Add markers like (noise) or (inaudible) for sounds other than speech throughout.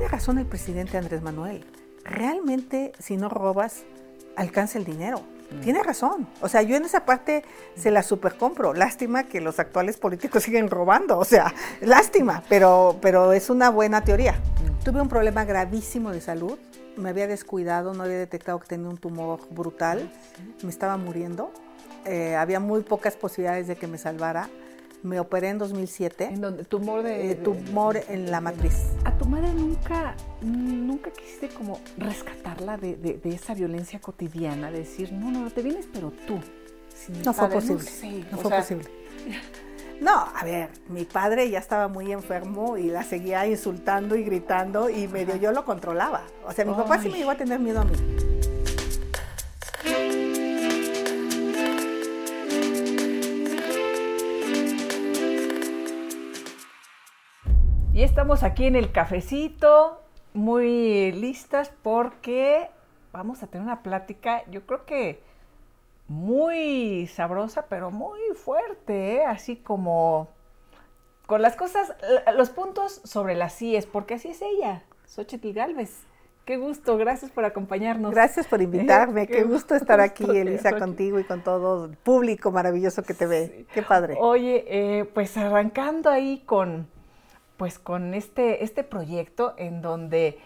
tiene razón el presidente Andrés Manuel. Realmente, si no robas, alcanza el dinero. Mm. Tiene razón. O sea, yo en esa parte se la supercompro. Lástima que los actuales políticos (laughs) siguen robando. O sea, lástima, pero, pero es una buena teoría. Mm. Tuve un problema gravísimo de salud. Me había descuidado, no había detectado que tenía un tumor brutal. Me estaba muriendo. Eh, había muy pocas posibilidades de que me salvara me operé en 2007. ¿En donde ¿Tumor de, eh, Tumor en la matriz. ¿A tu madre nunca, nunca quisiste como rescatarla de, esa violencia cotidiana? De decir, no, no, te vienes, pero tú. no fue posible. No, fue posible. No, a ver, mi padre ya estaba muy enfermo y la seguía insultando y gritando y medio yo lo controlaba. O sea, mi papá sí me llegó a tener miedo a mí. Y estamos aquí en el cafecito, muy listas porque vamos a tener una plática, yo creo que muy sabrosa, pero muy fuerte, ¿eh? así como con las cosas, los puntos sobre las IES, porque así es ella, Xochitl Galvez. Qué gusto, gracias por acompañarnos. Gracias por invitarme, (laughs) qué, gusto estar aquí, Elisa, contigo y con todo el público maravilloso que te ve. Qué padre. Oye, eh, pues arrancando ahí con pues con este, este proyecto en donde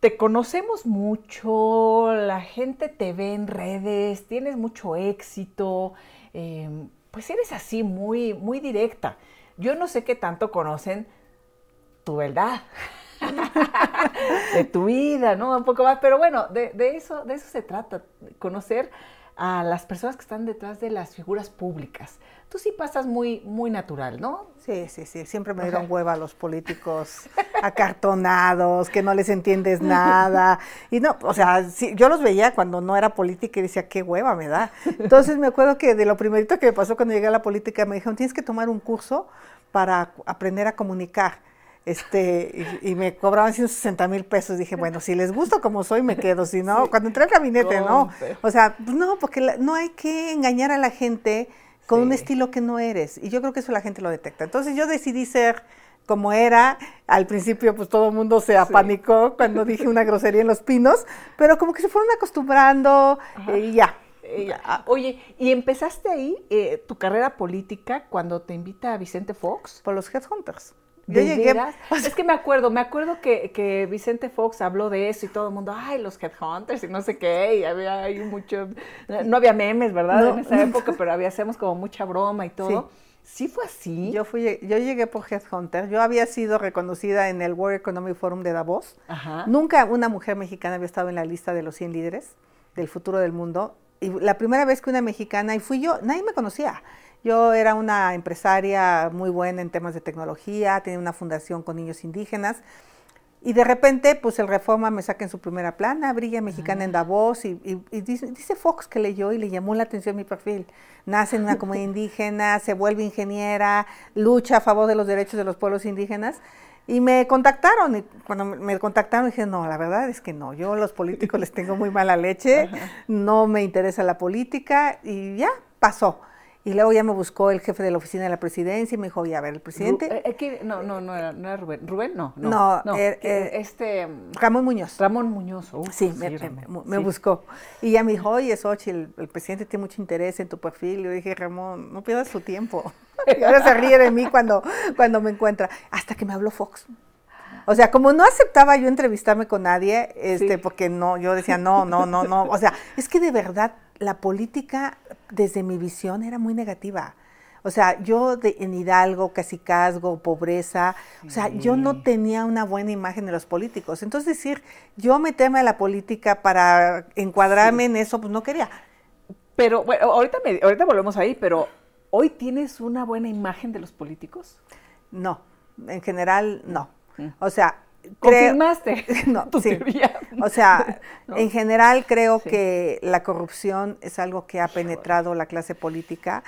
te conocemos mucho, la gente te ve en redes, tienes mucho éxito, em, pues eres así muy, muy directa. Yo no sé qué tanto conocen tu verdad, (laughs) de tu vida, ¿no? Un poco más, pero bueno, de, eso, de eso se trata, conocer a las personas que están detrás de las figuras públicas. Tú sí pasas muy, muy natural, ¿no? Sí, sí, sí. Siempre me dieron hueva a los políticos (laughs) acartonados, que no les entiendes nada. Y no, o sea, yo los veía cuando no era política y decía, qué hueva me da. Entonces me acuerdo que de lo primerito que me pasó cuando llegué a la política, me dijeron, tienes que tomar un curso para aprender a comunicar este, y, me cobraban 160 mil pesos. Dije, bueno, si les gusto como soy, me quedo. Si no, (laughs) cuando entré al gabinete, no. O sea, pues no, porque no hay que engañar a la gente con un estilo que no eres. Y yo creo que eso la gente lo detecta. Entonces yo decidí ser como era. Al principio, pues todo el mundo se apanicó cuando dije una grosería en los pinos, pero como que se fueron acostumbrando y ya. Ah, oye, ¿y empezaste ahí eh, tu carrera política cuando te invita a Vicente Fox? Por los Headhunters. Yo llegué. es que me acuerdo, me acuerdo que, Vicente Fox habló de eso y todo el mundo, ay, los headhunters y no sé qué, y había hay mucho. No había memes, ¿verdad? En esa época, pero había, hacemos como mucha broma y todo. Sí. fue así? Yo, fui, yo llegué por Headhunter. Yo había sido reconocida en el World Economic Forum de Davos. Nunca una mujer mexicana había estado en la lista de los 100 líderes del futuro del mundo. Y la primera vez que una mexicana, y fui yo, nadie me conocía. Yo era una empresaria muy buena en temas de tecnología, tenía una fundación con niños indígenas. Y de repente, pues el Reforma me saca en su primera plana, Brilla Mexicana en Davos, y, dice, Fox que leyó y le llamó la atención mi perfil. Nace en una (laughs) comunidad indígena, se vuelve ingeniera, lucha a favor de los derechos de los pueblos indígenas. Y me contactaron, y cuando me contactaron dije, no, la verdad es que no, yo a los políticos les tengo muy mala leche, (laughs) no me interesa la política, y ya, pasó. Y luego ya me buscó el jefe de la oficina de la presidencia y me dijo, oye, a ver, el presidente... Eh, no, no, no era, no era Rubén. ¿Rubén? No, no. No, er, er, este... Ramón Muñoz. Ramón Muñoz. sí, me, buscó. Y ya me dijo, oye, Sochi, el, presidente tiene mucho interés en tu perfil. Y yo dije, Ramón, no pierdas su tiempo. (laughs) y ahora se ríe de mí cuando, cuando me encuentra. Hasta que me habló Fox. O sea, como no aceptaba yo entrevistarme con nadie, este, porque no, yo decía, no, no, no, no. O sea, es que de verdad la política, desde mi visión, era muy negativa. O sea, yo de, en Hidalgo, casicazgo, pobreza, o sea, yo no tenía una buena imagen de los políticos. Entonces decir, yo meterme a la política para encuadrarme en eso, pues no quería. Pero bueno, ahorita, me, ahorita volvemos ahí, pero ¿hoy tienes una buena imagen de los políticos? No, en general no. Mm. O sea, Confirmaste. (laughs) no, sí. O sea, (laughs) en general creo que la corrupción es algo que ha penetrado la clase política,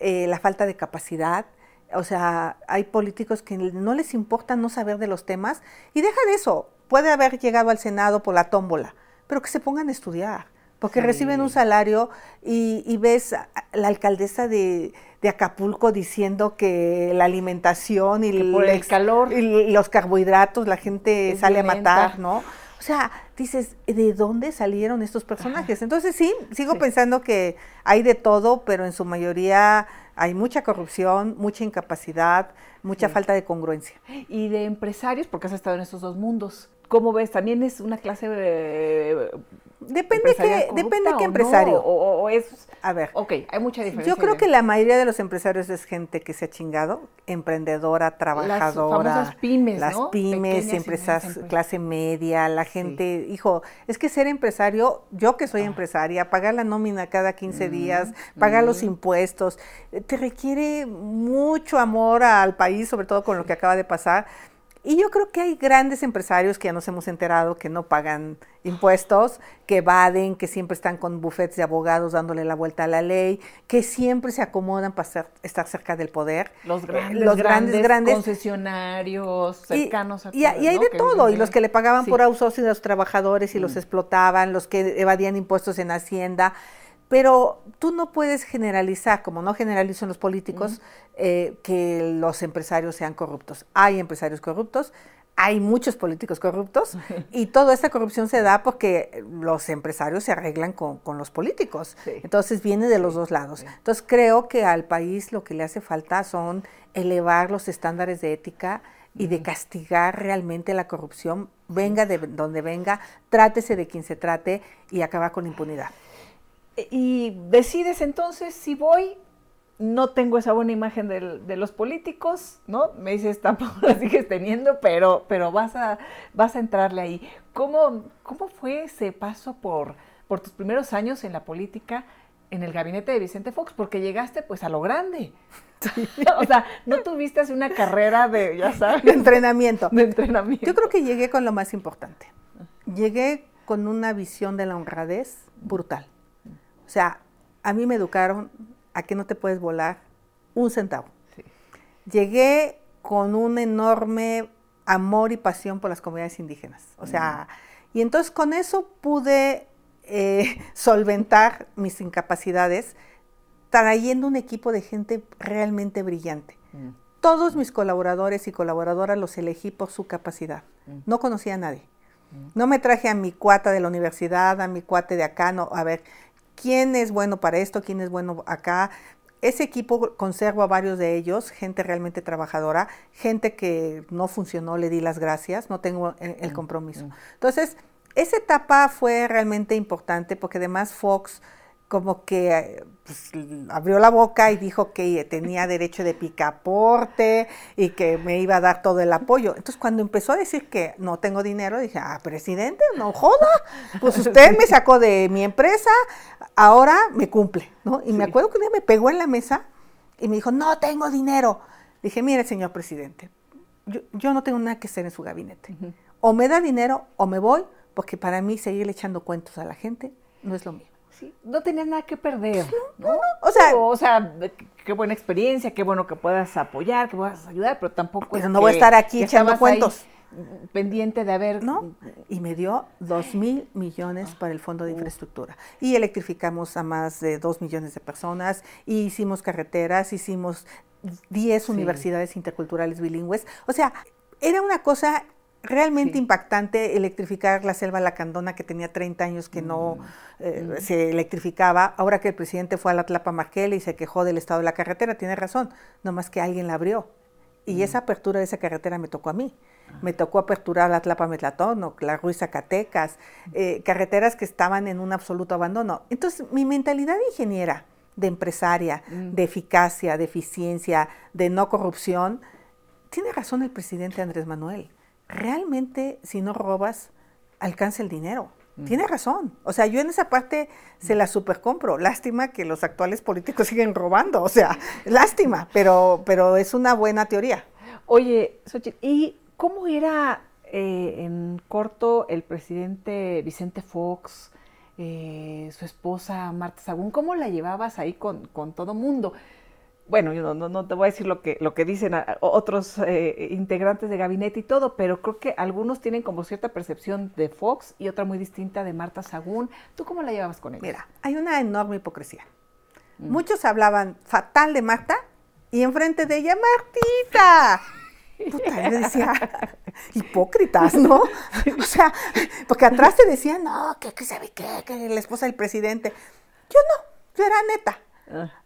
eh, la falta de capacidad. O sea, hay políticos que no les importa no saber de los temas y deja de eso. Puede haber llegado al Senado por la tómbola, pero que se pongan a estudiar. Porque reciben un salario y, ves a la alcaldesa de, Acapulco diciendo que la alimentación y el, calor y los carbohidratos la gente sale a matar, ¿no? O sea, dices, ¿de dónde salieron estos personajes? Entonces sí, sigo pensando que hay de todo, pero en su mayoría hay mucha corrupción, mucha incapacidad, mucha falta de congruencia. Y de empresarios, porque has estado en estos dos mundos. ¿Cómo ves? ¿También es una clase de Depende que, depende qué empresario. o, es, a ver, ok, hay mucha diferencia. Yo creo que la mayoría de los empresarios es gente que se ha chingado, emprendedora, trabajadora. Las pymes, Las pymes, empresas clase media, la gente, hijo, es que ser empresario, yo que soy ah. empresaria, pagar la nómina cada 15 mm, días, pagar los mm. impuestos, eh, te requiere mucho amor al país, sobre todo con lo que acaba de pasar y yo creo que hay grandes empresarios que ya nos hemos enterado que no pagan impuestos, que evaden, que siempre están con bufetes de abogados dándole la vuelta a la ley, que siempre se acomodan para estar cerca del poder. Los grandes, los grandes, grandes, concesionarios cercanos a y, y hay de todo, y los que le pagaban por outsourcing a los trabajadores y los mm. explotaban, los que evadían impuestos en Hacienda. Pero tú no puedes generalizar, como no generalizan los políticos, eh, que los empresarios sean corruptos. Hay empresarios corruptos, hay muchos políticos corruptos (laughs) y toda esta corrupción se da porque los empresarios se arreglan con, los políticos. Entonces viene de los dos lados. Entonces creo que al país lo que le hace falta son elevar los estándares de ética y de castigar realmente la corrupción, venga de donde venga, trátese de quien se trate y acaba con impunidad. Y decides entonces si voy, no tengo esa buena imagen de los políticos, ¿no? Me dices, tampoco la sigues teniendo, pero, pero vas, a, vas a entrarle ahí. ¿Cómo, ¿Cómo fue ese paso por, por tus primeros años en la política, en el gabinete de Vicente Fox? Porque llegaste pues a lo grande. (laughs) o sea, no tuviste así una carrera de, ya sabes. De entrenamiento. De entrenamiento. Yo creo que llegué con lo más importante. Llegué con una visión de la honradez brutal. O sea, a mí me educaron a que no te puedes volar un centavo. Llegué con un enorme amor y pasión por las comunidades indígenas. O sea, y entonces con eso pude eh, (laughs) solventar mis incapacidades trayendo un equipo de gente realmente brillante. Mm. Todos mis colaboradores y colaboradoras los elegí por su capacidad. Mm. No conocía a nadie. Mm. No me traje a mi cuata de la universidad, a mi cuate de acá, no, a ver, quién es bueno para esto, quién es bueno acá. Ese equipo conservo a varios de ellos, gente realmente trabajadora, gente que no funcionó, le di las gracias, no tengo el, mm, compromiso. Mm. Entonces, esa etapa fue realmente importante porque además Fox como que pues, abrió la boca y dijo que tenía derecho de picaporte y que me iba a dar todo el apoyo. Entonces, cuando empezó a decir que no tengo dinero, dije, ah, presidente, no joda, pues usted me sacó de mi empresa, ahora me cumple, ¿no? Y me acuerdo que un día me pegó en la mesa y me dijo, no tengo dinero. Dije, mire, señor presidente, yo, no tengo nada que hacer en su gabinete. O me da dinero o me voy, porque para mí seguirle echando cuentos a la gente no es lo mío no tenías nada que perder. ¿no? O sea, o sea, qué buena experiencia, qué bueno que puedas apoyar, que puedas ayudar, pero tampoco pero no voy a estar aquí echando cuentos. pendiente de haber. ¿No? Y me dio dos mil millones ah. para el Fondo de Infraestructura. Y electrificamos a más de dos millones de personas, y hicimos carreteras, hicimos diez universidades interculturales bilingües. O sea, era una cosa realmente impactante electrificar la selva lacandona que tenía 30 años que no mm. Eh, mm. se electrificaba. Ahora que el presidente fue a la Tlapa Marquela y se quejó del estado de la carretera, tiene razón, nomás que alguien la abrió. Y mm. esa apertura de esa carretera me tocó a mí. Ah. Me tocó aperturar la Tlapa Metlatón, la Ruiz Zacatecas, eh, carreteras que estaban en un absoluto abandono. Entonces, mi mentalidad de ingeniera, de empresaria, de eficacia, de eficiencia, de no corrupción, tiene razón el presidente Andrés Manuel realmente si no robas, alcanza el dinero. Mm. Tiene razón. O sea, yo en esa parte se la supercompro. Lástima que los actuales políticos (laughs) siguen robando. O sea, lástima, pero, pero es una buena teoría. Oye, Xochitl, ¿y cómo era eh, en corto el presidente Vicente Fox, eh, su esposa Marta Sagún? ¿Cómo la llevabas ahí con, con todo mundo? Bueno, yo no, no, te voy a decir lo que, lo que dicen otros eh, integrantes de gabinete y todo, pero creo que algunos tienen como cierta percepción de Fox y otra muy distinta de Marta Sagún. ¿Tú cómo la llevabas con ella? Mira, hay una enorme hipocresía. Mm. Muchos hablaban fatal de Marta y enfrente de ella, Martita. (laughs) Puta, yo decía, (laughs) hipócritas, ¿no? (laughs) O sea, porque atrás te decían, no, que, que sabe qué, que la esposa del presidente. Yo no, yo era neta.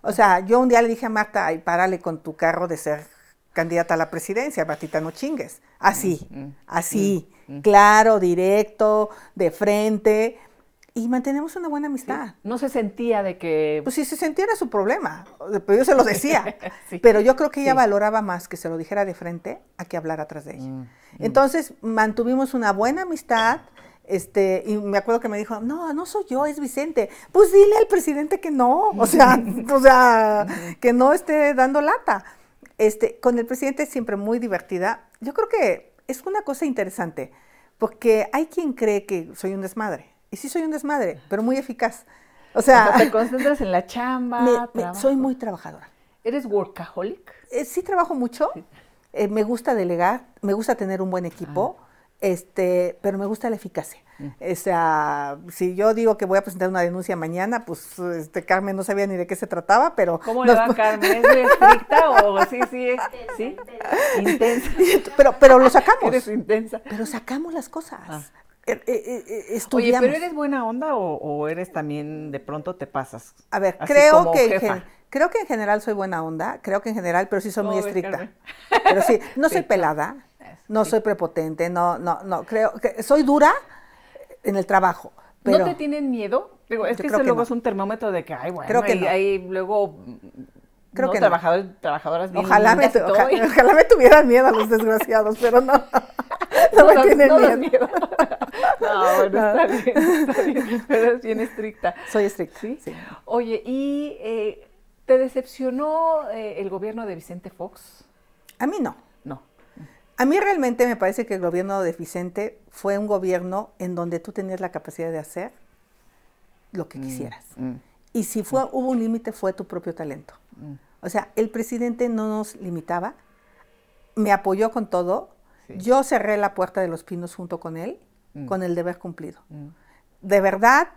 O sea, yo un día le dije a Marta, ay, párale con tu carro de ser candidata a la presidencia, Martita, no chingues. Así, mm, mm, así, mm, claro, directo, de frente. Y mantenemos una buena amistad. No se sentía de que... Pues si se sentía era su problema, pero yo se lo decía. (laughs) Pero yo creo que ella valoraba más que se lo dijera de frente a que hablar atrás de ella. Entonces mantuvimos una buena amistad este, y me acuerdo que me dijo, no, no soy yo, es Vicente. Pues dile al presidente que no, o sea, o sea, que no esté dando lata. Este, con el presidente siempre muy divertida. Yo creo que es una cosa interesante, porque hay quien cree que soy un desmadre. Y sí soy un desmadre, pero muy eficaz. O sea, te concentras en la chamba. soy muy trabajadora. ¿Eres workaholic? Eh, sí trabajo mucho. Eh, me gusta delegar, me gusta tener un buen equipo. Este, pero me gusta la eficacia. Mm. O sea, si yo digo que voy a presentar una denuncia mañana, pues este, Carmen no sabía ni de qué se trataba, pero... ¿Cómo le va Carmen? ¿Es muy (laughs) estricta o sí, sí, sí? (laughs) Intensa. Pero, pero lo sacamos. (laughs) Eres intensa. Pero sacamos las cosas. Ah. Eh, eh, eh, Oye, pero ¿eres buena onda o, eres también de pronto te pasas? A ver, creo que, creo que en general soy buena onda, creo que en general, pero sí soy muy estricta. Pero sí, no soy pelada, no soy prepotente, no, no, no, creo que soy dura en el trabajo. Pero, ¿No te tienen miedo? Digo, es que eso luego es un termómetro de que, ay, bueno, creo que ahí luego creo que trabajadores, trabajadoras bien ojalá me, ojalá, me tuvieran miedo a los desgraciados, pero no. (laughs) No, me tienen miedo. (laughs) No, bueno, está bien, está bien, pero es bien estricta. Soy estricta, ¿sí? Oye, ¿y eh, te decepcionó eh, el gobierno de Vicente Fox? A mí no. A mí realmente me parece que el gobierno de Vicente fue un gobierno en donde tú tenías la capacidad de hacer lo que mm, quisieras. Mm. y si fue, mm. hubo un límite, fue tu propio talento. O sea, el presidente no nos limitaba, me apoyó con todo, yo cerré la puerta de los pinos junto con él, con el deber cumplido. De verdad,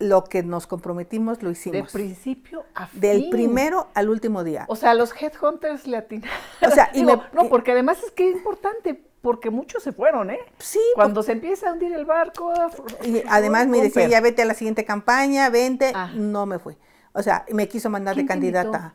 lo que nos comprometimos lo hicimos. De principio a fin. Del primero al último día. O sea, los headhunters le atinaron. O sea, y (laughs) no, porque además es que es importante, porque muchos se fueron, ¿eh? Sí. Cuando se empieza a hundir el barco. Y además me decía, ya vete a la siguiente campaña, vente. Ah. No me fui. O sea, me quiso mandar de candidata.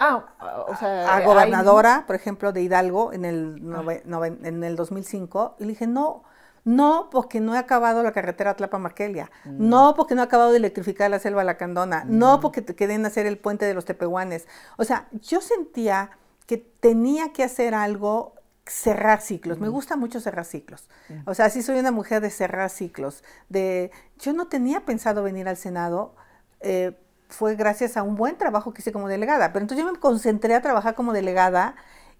Ah, o sea, a gobernadora, por ejemplo, de Hidalgo en el, ah. en el 2005. Y le dije, no, no, porque no he acabado la carretera Tlapa-Marquelia. Mm. No, porque no he acabado de electrificar la selva Lacandona. No, mm. porque te queden hacer el puente de los Tepehuanes. O sea, yo sentía que tenía que hacer algo cerrar ciclos. Me mm. gusta mucho cerrar ciclos. O sea, sí soy una mujer de cerrar ciclos. De, yo no tenía pensado venir al Senado. Eh, fue gracias a un buen trabajo que hice como delegada. Pero entonces yo me concentré a trabajar como delegada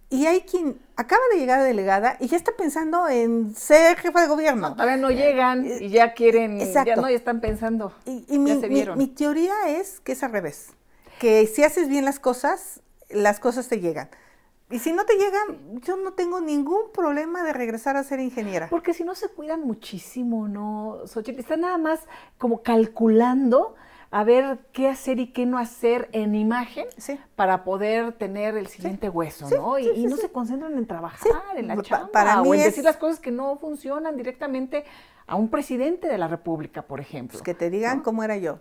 y hay quien acaba de llegar de delegada y ya está pensando en ser jefa de gobierno. todavía no llegan y ya quieren, ya no, ya están pensando. Y, mi, mi, teoría es que es al revés, que si haces bien las cosas, las cosas te llegan. Y si no te llegan, yo no tengo ningún problema de regresar a ser ingeniera. Porque si no se cuidan muchísimo, ¿no? Están nada más como calculando a ver qué hacer y qué no hacer en imagen para poder tener el siguiente hueso, ¿no? y, no se concentran en trabajar, en la chamba, para o en decir las cosas que no funcionan directamente a un presidente de la República, por ejemplo. Pues que te digan cómo era yo.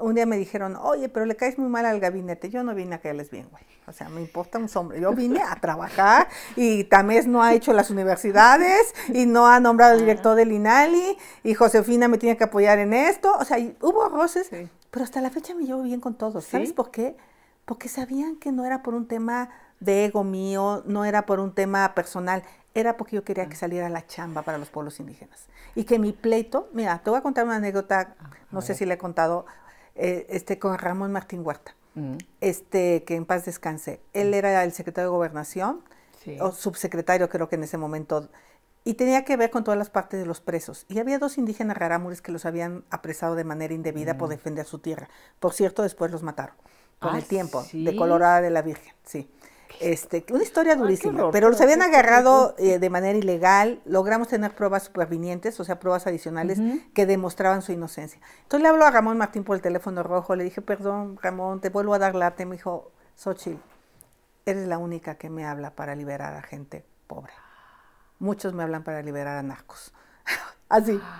Un día me dijeron, oye, pero le caes muy mal al gabinete. Yo no vine a caerles bien, güey. O sea, me importa un sombrero. Yo vine a trabajar y Tamés no ha hecho las universidades y no ha nombrado el director del INALI y Josefina me tiene que apoyar en esto. O sea, hubo roces. Pero hasta la fecha me llevo bien con todos. ¿Sabes por qué? Porque sabían que no era por un tema de ego mío, no era por un tema personal, era porque yo quería que ah. saliera la chamba para los pueblos indígenas. Y que mi pleito, mira, te voy a contar una anécdota, no sé si le he contado, eh, este, con Ramón Martín Huerta, mm. este, que en paz descanse. Él mm. era el secretario de Gobernación, o subsecretario creo que en ese momento y tenía que ver con todas las partes de los presos. Y había dos indígenas rarámures que los habían apresado de manera indebida por mm. defender su tierra. Por cierto, después los mataron. con el tiempo, de Colorada de la Virgen, sí. Este, una historia durísima, pero los habían agarrado eh, de manera ilegal, logramos tener pruebas supervinientes, o sea, pruebas adicionales que demostraban su inocencia. Entonces le hablo a Ramón Martín por el teléfono rojo, le dije, perdón, Ramón, te vuelvo a dar late, me dijo, Xochitl, eres la única que me habla para liberar a gente pobre. Muchos me hablan para liberar a narcos. (laughs) Así. (gasps)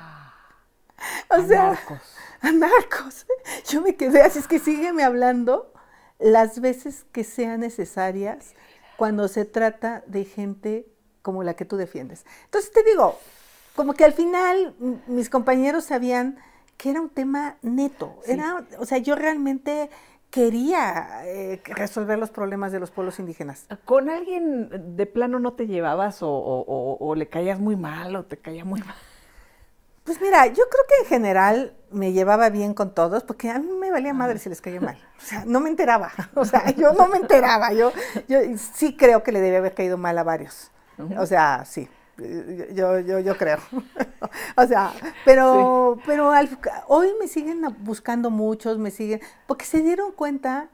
O sea, narcos. (laughs) a narcos. Yo me quedé así, es que sígueme hablando las veces que sean necesarias cuando se trata de gente como la que tú defiendes. Entonces te digo, como que al final mis compañeros sabían que era un tema neto. Era, o sea, yo realmente quería eh, resolver los problemas de los pueblos indígenas. ¿Con alguien de plano no te llevabas o le caías muy mal o te caía muy mal? Pues mira, yo creo que en general me llevaba bien con todos, porque a mí me valía madre si les caía mal. O sea, no me enteraba. O sea, (laughs) yo no me enteraba. Yo, yo sí creo que le debía haber caído mal a varios. O sea, sí. Yo, yo, yo creo. (laughs) o sea, pero, pero hoy me siguen buscando muchos, me siguen, porque se dieron cuenta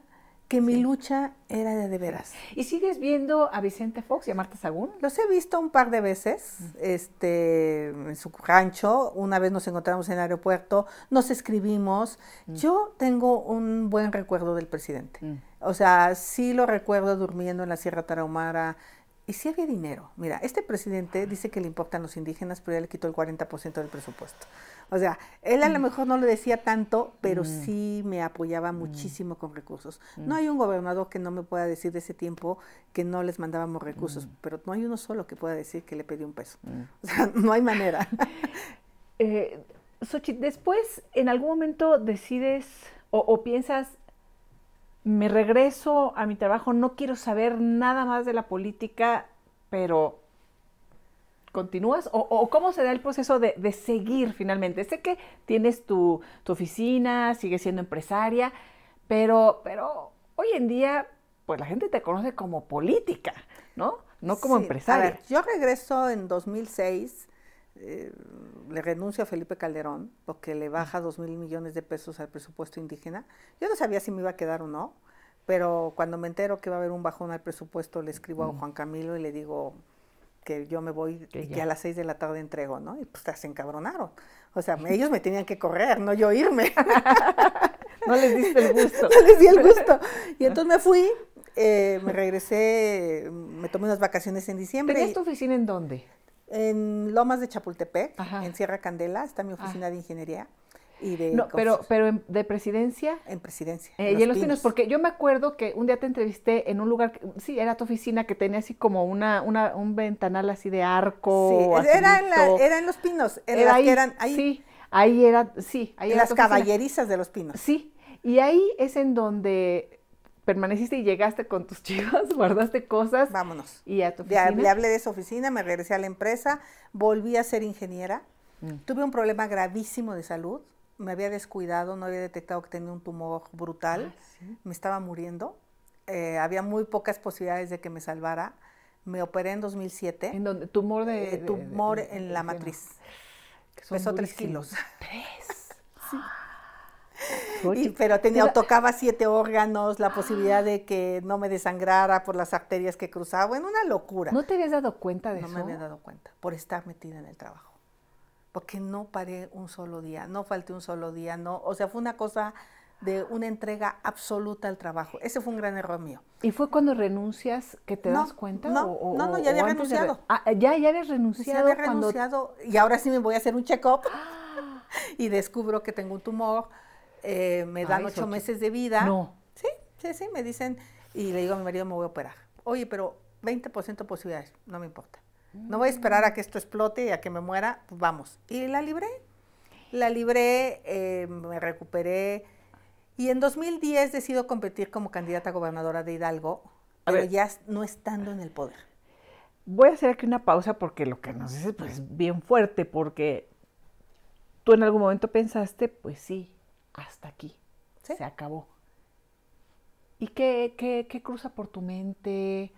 que mi lucha era de de veras. ¿Y sigues viendo a Vicente Fox y a Marta Sagún? Los he visto un par de veces este, en su rancho. Una vez nos encontramos en el aeropuerto, nos escribimos. Yo tengo un buen recuerdo del presidente. O sea, sí lo recuerdo durmiendo en la Sierra Tarahumara, y si había dinero. Mira, este presidente dice que le importan los indígenas, pero ya le quitó el 40% del presupuesto. O sea, él a lo mm. mejor no lo decía tanto, pero mm. sí me apoyaba mm. muchísimo con recursos. No hay un gobernador que no me pueda decir de ese tiempo que no les mandábamos recursos, pero no hay uno solo que pueda decir que le pedí un peso. (laughs) O sea, no hay manera. (laughs) eh, después, en algún momento decides o piensas, me regreso a mi trabajo, no quiero saber nada más de la política, pero ¿continúas? ¿O, cómo se da el proceso de, seguir finalmente? Sé que tienes tu, oficina, sigues siendo empresaria, pero, pero hoy en día, pues la gente te conoce como política, ¿no? No como empresaria. yo regreso en 2006. Eh, le renuncio a Felipe Calderón porque le baja dos mil millones de pesos al presupuesto indígena. Yo no sabía si me iba a quedar o no, pero cuando me entero que va a haber un bajón al presupuesto, le escribo a. Juan Camilo y le digo que yo me voy y que a las seis de la tarde entrego, ¿no? Y pues se encabronaron. O sea, ellos me tenían que correr, no yo irme. (laughs) no les diste el gusto. (laughs) no les di el gusto. Y entonces me fui, eh, me regresé, me tomé unas vacaciones en diciembre. ¿Tenías tu oficina en dónde? En Lomas de Chapultepec, en Sierra Candela, está mi oficina de ingeniería. Y de no, pero, pero de presidencia. En presidencia. Eh, y en los pinos. porque yo me acuerdo que un día te entrevisté en un lugar, sí, era tu oficina que tenía así como una, una un ventanal así de arco. Sí, era en, la, era en los pinos, era ahí, que eran ahí. Sí, ahí era, sí, ahí en las caballerizas de los pinos. Sí, y ahí es en donde permaneciste y llegaste con tus (laughs) chivas, guardaste cosas. Vámonos. Y a tu oficina. Le, hablé de esa oficina, me regresé a la empresa, volví a ser ingeniera. Mm. Tuve un problema gravísimo de salud. Me había descuidado, no había detectado que tenía un tumor brutal. Ah, me estaba muriendo. Eh, había muy pocas posibilidades de que me salvara. Me operé en 2007. ¿En donde ¿Tumor de, eh, Tumor en la matriz. Pesó tres kilos. ¿Tres? (laughs) sí pero tenía, tocaba siete órganos, la posibilidad de que no me desangrara por las arterias que cruzaba, bueno, una locura. ¿No te habías dado cuenta de eso? No me había dado cuenta, por estar metida en el trabajo. Porque no paré un solo día, no falté un solo día, no, o sea, fue una cosa de una entrega absoluta al trabajo. Ese fue un gran error mío. ¿Y fue cuando renuncias que te das cuenta? No, no, no, ya había renunciado. Ah, ya, ya habías renunciado. Ya había renunciado y ahora sí me voy a hacer un check-up (gasps) y descubro que tengo un tumor eh, me dan ocho meses de vida. No. Sí, sí, sí, me dicen, y le digo a mi marido, me voy a operar. Oye, pero 20% posibilidades, no me importa. No voy a esperar a que esto explote y a que me muera, pues vamos. Y la libré. La libré, eh, me recuperé. Y en 2010 decido competir como candidata a gobernadora de Hidalgo, pero ya no estando en el poder. Voy a hacer aquí una pausa porque lo que nos dices pues, es bien fuerte, porque tú en algún momento pensaste, pues sí, hasta aquí, se acabó. ¿Y qué, qué, cruza por tu mente?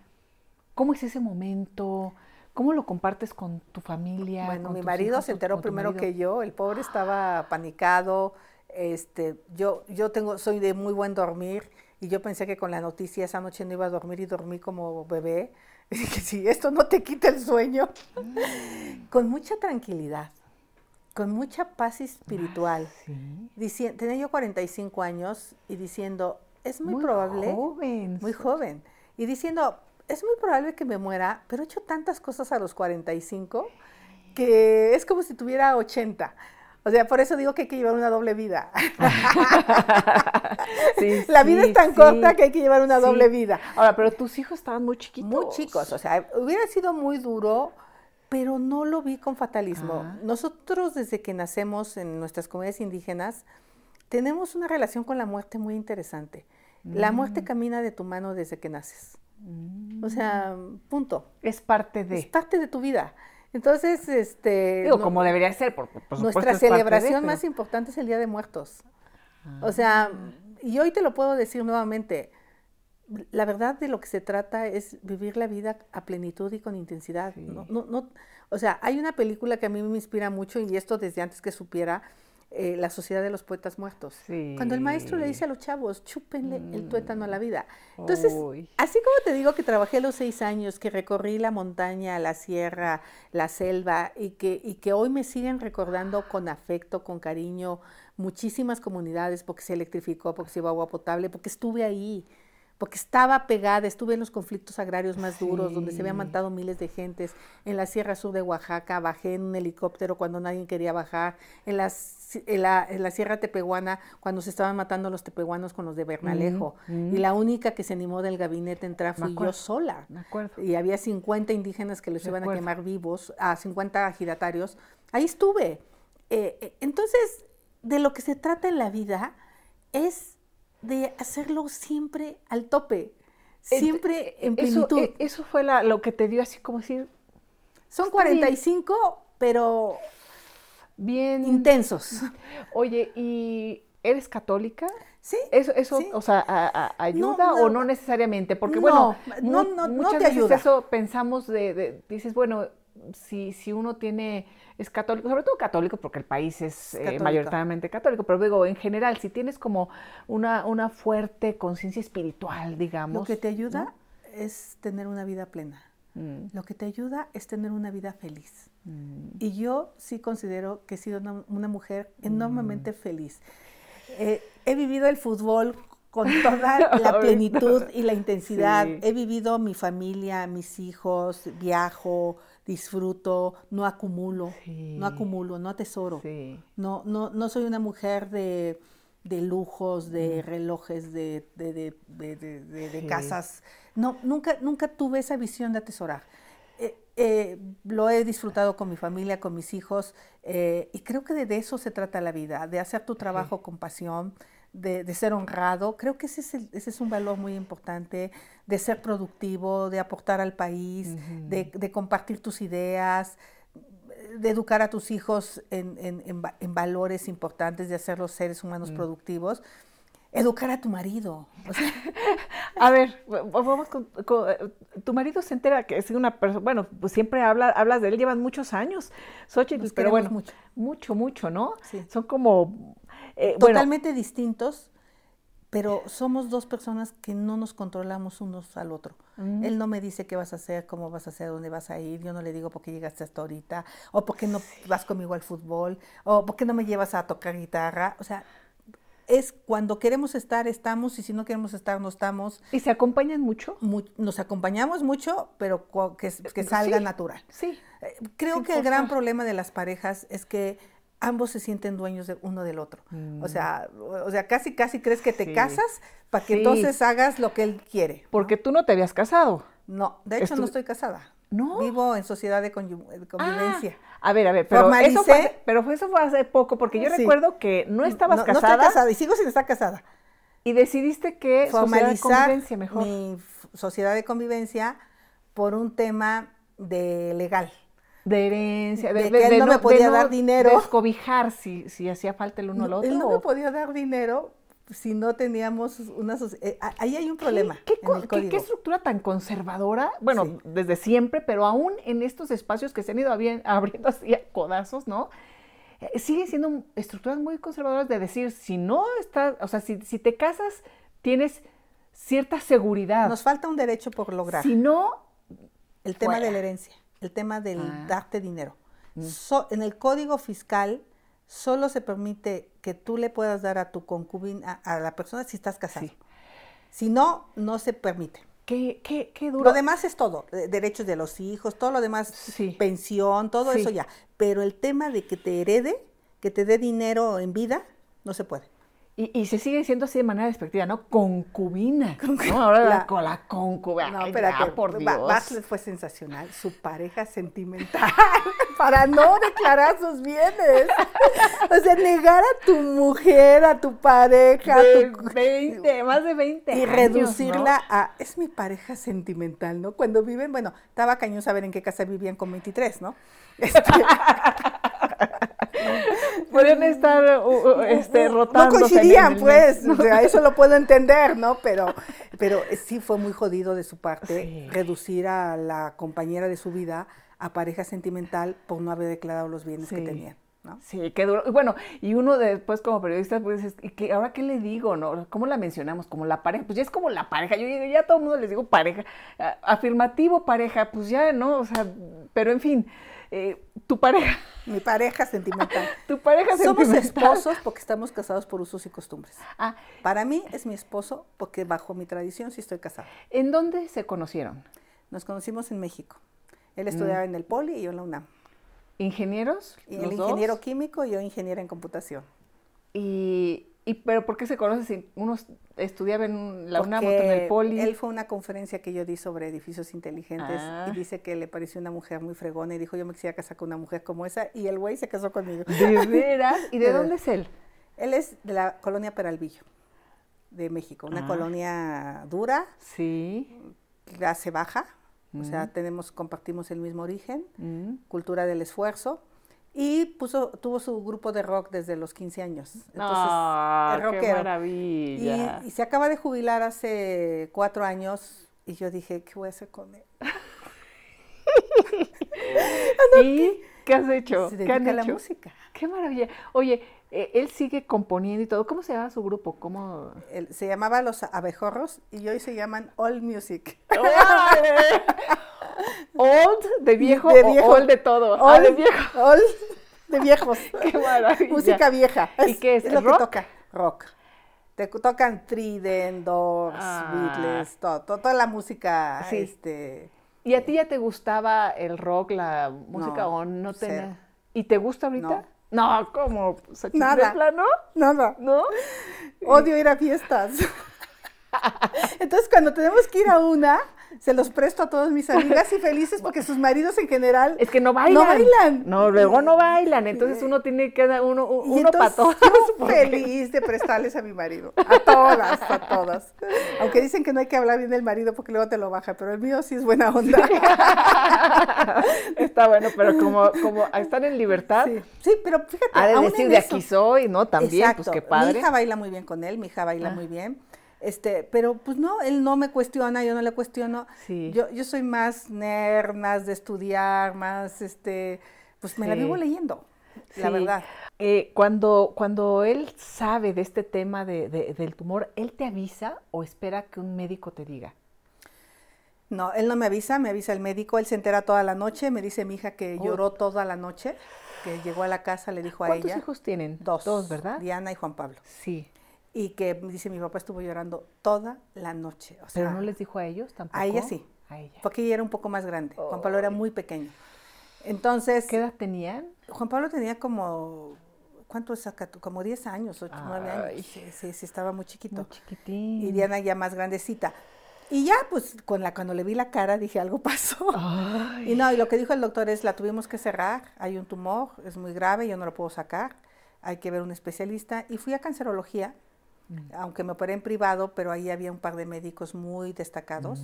¿Cómo es ese momento? ¿Cómo lo compartes con tu familia? Bueno, mi marido se enteró primero que yo, el pobre estaba panicado, este, yo, yo tengo, soy de muy buen dormir y yo pensé que con la noticia esa noche no iba a dormir y dormí como bebé. (laughs) Y dije, si esto no te quita el sueño, mm. con mucha tranquilidad, con mucha paz espiritual. Ah, tenía yo 45 años y diciendo, es muy, probable, joven, muy joven, y diciendo, es muy probable que me muera, pero he hecho tantas cosas a los 45 que es como si tuviera 80. O sea, por eso digo que hay que llevar una doble vida. (laughs) la vida es tan corta que hay que llevar una doble vida. Ahora, pero tus hijos estaban muy chiquitos. Muy chicos, o sea, hubiera sido muy duro, pero no lo vi con fatalismo. Ah. Nosotros desde que nacemos en nuestras comunidades indígenas, tenemos una relación con la muerte muy interesante. La muerte mm. camina de tu mano desde que naces. O sea, punto. Es parte de. Es parte de tu vida. Entonces, este... Digo, como debería ser, por, Nuestra celebración más importante es el Día de Muertos. O sea, ah. y hoy te lo puedo decir nuevamente, la verdad de lo que se trata es vivir la vida a plenitud y con intensidad. No, no, no, o sea, hay una película que a mí me inspira mucho y esto desde antes que supiera, eh, la Sociedad de los Poetas Muertos. Cuando el maestro le dice a los chavos, chúpenle el mm. tuétano a la vida. Entonces, así como te digo que trabajé los seis años, que recorrí la montaña, la sierra, la selva, y que, y que hoy me siguen recordando con afecto, con cariño, muchísimas comunidades, porque se electrificó, porque se iba agua potable, porque estuve ahí porque estaba pegada, estuve en los conflictos agrarios más duros, donde se habían matado miles de gentes, en la Sierra Sur de Oaxaca, bajé en un helicóptero cuando nadie quería bajar, en, en, la, Sierra Tepehuana, cuando se estaban matando los tepehuanos con los de Bernalejo, y la única que se animó del gabinete a entrar fui yo sola. Y había 50 indígenas que los iban a quemar vivos, a 50 giratarios. Ahí estuve. Eh, eh, entonces, de lo que se trata en la vida es de hacerlo siempre al tope, siempre en plenitud. Eso, eso fue lo que te dio así como decir... Son 45, pero bien intensos. Oye, ¿y eres católica? Sí. ¿Eso, eso o sea, ayuda o no necesariamente? Porque, bueno, no, muchas te veces ayuda. eso pensamos de, dices, bueno, si, si uno tiene es católico, sobre todo católico porque el país es eh, mayoritariamente católico, pero digo, en general, si tienes como una, una fuerte conciencia espiritual, digamos. Lo que te ayuda es tener una vida plena. Mm. Lo que te ayuda es tener una vida feliz. Mm. Y yo sí considero que he sido una, mujer enormemente mm. feliz. Eh, he vivido el fútbol con toda (laughs) la plenitud y la intensidad. He vivido mi familia, mis hijos, viajo, disfruto, no acumulo, no acumulo, no atesoro. No, no, no soy una mujer de, lujos, de relojes, de, de, casas. No, nunca, nunca tuve esa visión de atesorar. Eh, eh, lo he disfrutado con mi familia, con mis hijos, eh, y creo que de eso se trata la vida, de hacer tu trabajo con pasión, de, ser honrado. Creo que ese es, ese es un valor muy importante, de ser productivo, de aportar al país, de, compartir tus ideas, de educar a tus hijos en, valores importantes, de hacerlos seres humanos mm. productivos. Educar a tu marido. (laughs) a ver, vamos con, tu marido se entera que es una persona, bueno, pues siempre habla, hablas de él, llevan muchos años, Xochitl, pero bueno, mucho. mucho, mucho, ¿no? Son como eh, Totalmente distintos, pero somos dos personas que no nos controlamos unos al otro. Mm. Él no me dice qué vas a hacer, cómo vas a hacer, dónde vas a ir. Yo no le digo por qué llegaste hasta ahorita, o por qué no vas conmigo al fútbol, o por qué no me llevas a tocar guitarra. O sea, es cuando queremos estar, estamos, y si no queremos estar, no estamos. ¿Y se acompañan mucho? nos acompañamos mucho, pero que, que salga natural. Sí. Eh, creo que el gran problema de las parejas es que ambos se sienten dueños de uno del otro. O mm. sea, o sea, casi casi crees que te casas para que entonces hagas lo que él quiere. Porque tú no te habías casado. No, de hecho no estoy casada. No. Vivo en sociedad de, convivencia. Ah, a ver, a ver, pero eso, fue, pero eso fue hace poco, porque yo recuerdo que no estabas casada. No estoy casada y sigo sin estar casada. Y decidiste que formalizar sociedad de convivencia mejor. mi sociedad de convivencia por un tema de legal de herencia, de, que él no, me podía dar dinero. De escobijar si, si hacía falta el uno al otro. Él no me podía dar dinero si no teníamos una eh, ahí hay un problema. ¿Qué, qué, estructura tan conservadora? Bueno, desde siempre, pero aún en estos espacios que se han ido abriendo así a codazos, ¿no? Eh, siguen siendo estructuras muy conservadoras de decir, si no estás, o sea, si, si te casas, tienes cierta seguridad. Nos falta un derecho por lograr. Si no... El tema de la herencia, el tema del ah. darte dinero. Mm. en el código fiscal solo se permite que tú le puedas dar a tu concubina, a, la persona si estás casado. Si no, no se permite. Qué, qué, qué duro. Lo demás es todo, derechos de los hijos, todo lo demás, pensión, todo eso ya. Pero el tema de que te herede, que te dé dinero en vida, no se puede. Y, se sigue diciendo así de manera despectiva, ¿no? Concubina. ¿no? Ahora la, con la concubina. No, espérate, por Dios. fue sensacional. Su pareja sentimental (laughs) para no declarar sus bienes. o sea, negar a tu mujer, a tu pareja. De 20, más de 20 Y reducirla a, es mi pareja sentimental, ¿no? Cuando viven, bueno, estaba cañón saber en qué casa vivían con 23, ¿no? Este, (laughs) (laughs) Pueden estar este, rotando. No coincidían, pues, o sea, eso (laughs) lo puedo entender, ¿no? Pero, pero sí fue muy jodido de su parte reducir a la compañera de su vida a pareja sentimental por no haber declarado los bienes que tenían. ¿no? Sí, qué duro. Bueno, y uno después como periodista, pues, ¿y ¿ahora qué le digo? no ¿Cómo la mencionamos? Como la pareja. Pues ya es como la pareja. Yo ya a todo el mundo les digo pareja. Afirmativo pareja, pues ya, ¿no? O sea, pero en fin. Eh, tu pareja. Mi pareja sentimental. (laughs) tu pareja sentimental. Somos esposos porque estamos casados por usos y costumbres. Ah. Para mí es mi esposo porque bajo mi tradición sí estoy casada. ¿En dónde se conocieron? Nos conocimos en México. Él estudiaba mm. en el Poli y yo en la UNAM. ¿Ingenieros? Y el ingeniero químico y yo ingeniera en computación. Y ¿Y pero por qué se conoce si uno estudiaba en la UNAM en el Poli? Él fue a una conferencia que yo di sobre edificios inteligentes y ah. dice que le pareció una mujer muy fregona y dijo yo me quisiera casar con una mujer como esa y el güey se casó conmigo. ¿De veras? ¿Y de (laughs) dónde es él? Él es de la colonia Peralvillo, de México, una ah. colonia dura, sí. clase baja, o sea, mm. tenemos, compartimos el mismo origen, mm. cultura del esfuerzo y puso, tuvo su grupo de rock desde los 15 años. Entonces, ah, ¡Qué maravilla! Y, se acaba de jubilar hace cuatro años y yo dije, ¿qué voy a hacer con él? (laughs) ¿Y qué has hecho? Se dedica ¿Qué a la música. ¡Qué maravilla! Oye, eh, él sigue componiendo y todo. ¿Cómo se llama su grupo? ¿Cómo? se llamaba Los Abejorros y hoy se llaman All Music. (laughs) Old de viejo, de viejo. old de todo. Ah, old, de viejo. Old de viejos. (laughs) Qué maravilla. Música vieja. ¿Y qué es? es lo que toca. Rock. Te tocan Trident, Doors, ah. Beatles, todo, toda la música. Sí. Este, ¿Y a ti ya te gustaba el rock, la música o no te... ¿Y te gusta ahorita? No, no ¿cómo? Nada. plano? Nada. ¿No? Odio ir a fiestas. (laughs) Entonces, cuando tenemos que ir a una, se los presto a todas mis amigas y felices porque sus maridos en general es que no bailan. No bailan. No, luego no bailan, entonces uno tiene que dar uno, uno para todos. (laughs) feliz de prestarles a mi marido, a todas, a todas. Aunque dicen que no hay que hablar bien del marido porque luego te lo baja, pero el mío sí es buena onda. (laughs) Está bueno, pero como, como están en libertad. Sí, pero fíjate. Ha de decir de aquí soy, ¿no? También, pues qué padre. Mi hija baila muy bien con él, mi hija baila ah. muy bien. Este, pero pues no, él no me cuestiona, yo no le cuestiono. Yo, yo soy más nerd, más de estudiar, más, este, pues me la vivo leyendo, la verdad. Eh, cuando, cuando él sabe de este tema de, del tumor, ¿él te avisa o espera que un médico te diga? No, él no me avisa, me avisa el médico, él se entera toda la noche, me dice mi hija que lloró toda la noche, que llegó a la casa, le dijo a ella. ¿Cuántos hijos tienen? Dos. Dos, ¿verdad? Diana y Juan Pablo. Sí y que dice mi papá estuvo llorando toda la noche. Pero no les dijo a ellos tampoco. A ella sí. A ella. Porque ella era un poco más grande. Juan Pablo era muy pequeño. Entonces. ¿Qué edad tenían? Juan Pablo tenía como. ¿Cuánto es acá? Como 10 años, 8, 9 años. Sí, sí, sí, estaba muy chiquito. Muy chiquitín. Y Diana ya más grandecita. Y ya, pues, con la, cuando le vi la cara, dije, algo pasó. Y no, y lo que dijo el doctor es, la tuvimos que cerrar, hay un tumor, es muy grave, yo no lo puedo sacar, hay que ver un especialista. Y fui a cancerología, Mm. aunque me operé en privado, pero ahí había un par de médicos muy destacados.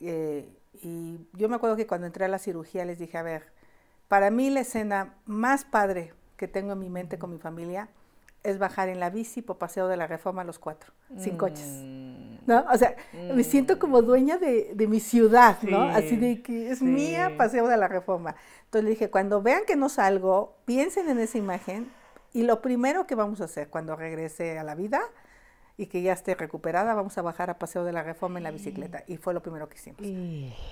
Eh, y yo me acuerdo que cuando entré a la cirugía les dije, a ver, para mí la escena más padre que tengo en mi mente con mi familia es bajar en la bici por paseo de la reforma a los cuatro, sin coches. Mm. ¿No? O sea, me siento como dueña de, mi ciudad, ¿no? Así de que es mía paseo de la reforma. Entonces le dije, cuando vean que no salgo, piensen en esa imagen y lo primero que vamos a hacer cuando regrese a la vida y que ya esté recuperada, vamos a bajar a Paseo de la Reforma en la bicicleta. Y fue lo primero que hicimos.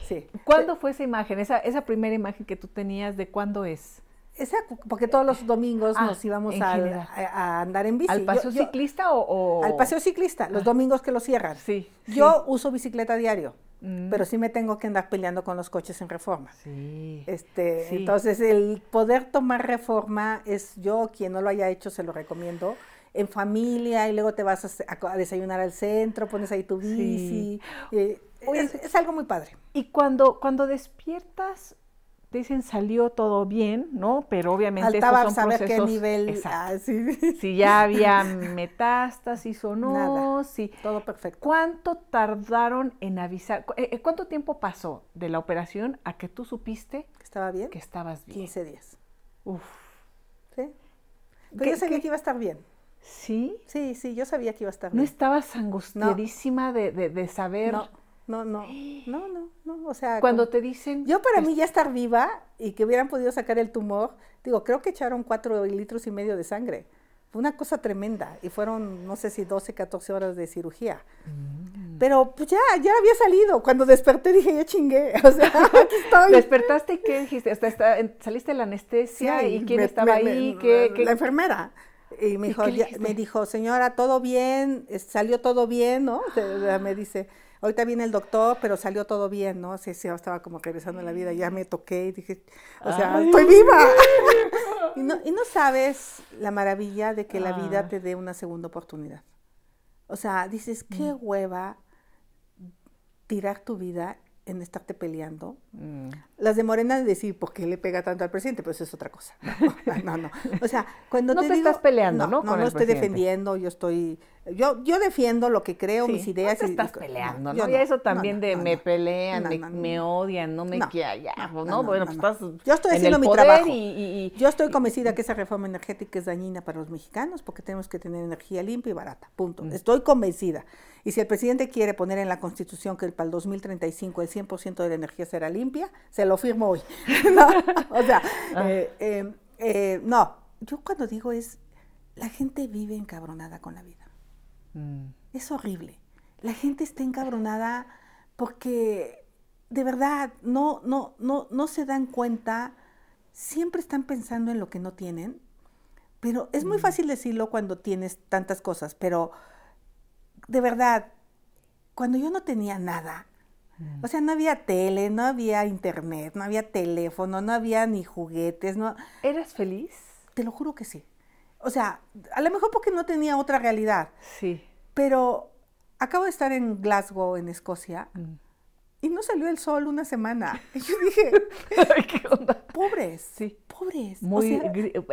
Sí. ¿Cuándo fue esa imagen, esa, esa primera imagen que tú tenías, de cuándo es? Esa, porque todos los domingos ah, nos íbamos a, andar en bici. ¿Al paseo ciclista o, Al paseo ciclista, los ah. domingos que lo cierran. Sí. Yo uso bicicleta diario. Mm. Pero sí me tengo que andar peleando con los coches en reforma. Sí. Este, Entonces, el poder tomar reforma es yo, quien no lo haya hecho, se lo recomiendo. En familia, y luego te vas a, desayunar al centro, pones ahí tu bici. Eh, es, algo muy padre. Y cuando, cuando despiertas, dicen salió todo bien, ¿no? Pero obviamente Faltaba son saber qué nivel. Ah, (laughs) si ya había (laughs) metástasis o no. Sí. Todo perfecto. ¿Cuánto tardaron en avisar? Eh, eh, ¿Cuánto tiempo pasó de la operación a que tú supiste que estaba bien? Que estabas bien. 15 días. Uf. ¿Sí? Pero yo sabía que iba a estar bien. ¿Sí? Sí, sí, yo sabía que iba a estar bien. ¿No estabas angustiadísima de, de, de, saber? No no, no, no, no, no, o sea... Cuando te dicen... Yo para mí ya estar viva y que hubieran podido sacar el tumor, digo, creo que echaron cuatro litros y medio de sangre. Fue una cosa tremenda y fueron, no sé si 12, 14 horas de cirugía. Mm. Pero pues ya, ya había salido. Cuando desperté dije, ya chingué. (laughs) O sea, (laughs) aquí estoy. ¿Despertaste y qué dijiste? Hasta, ¿Saliste de la anestesia? ¿Y quién estaba ahí? ¿Qué, La enfermera. Y me dijo, me dijo, señora, todo bien, salió todo bien, ¿no? Me dice, Ahorita viene el doctor, pero salió todo bien, ¿no? Sí, sí, estaba como regresando a la vida, ya me toqué y dije, o sea, estoy viva. (laughs) y, no, y no sabes la maravilla de que la vida ah. te dé una segunda oportunidad. O sea, dices, qué mm. hueva tirar tu vida en estarte peleando. Mm. Las de Morena decir por qué le pega tanto al presidente, pues es otra cosa. (laughs) No, no, O sea, cuando no te, estás peleando, ¿no? No, no, estoy defendiendo, yo estoy, yo, yo defiendo lo que creo, mis ideas. No te estás peleando, ¿no? Y eso también de me pelean, me, odian, no me quieren, ya, ¿no? Bueno, pues estás Yo estoy haciendo mi trabajo. Y, yo estoy convencida que esa reforma energética es dañina para los mexicanos porque tenemos que tener energía limpia y barata, punto. Mm. Estoy convencida. Y si el presidente quiere poner en la Constitución que para el 2035 el 100% de la energía será limpia, se lo firmo hoy. (laughs) O sea, ah. eh, eh, eh, no, yo cuando digo es, la gente vive encabronada con la vida. Mm. Es horrible. La gente está encabronada porque de verdad no, no, no, no se dan cuenta, siempre están pensando en lo que no tienen, pero es muy mm. fácil decirlo cuando tienes tantas cosas, pero de verdad, cuando yo no tenía nada, mm. o sea, no había tele, no había internet, no había teléfono, no había ni juguetes, no. ¿Eras feliz? Te lo juro que sí. O sea, a lo mejor porque no tenía otra realidad. Sí. Pero acabo de estar en Glasgow, en Escocia, mm. y no salió el sol una semana. (laughs) Y yo dije, ¿qué onda? Pobres. Sí. Pobres. Muy,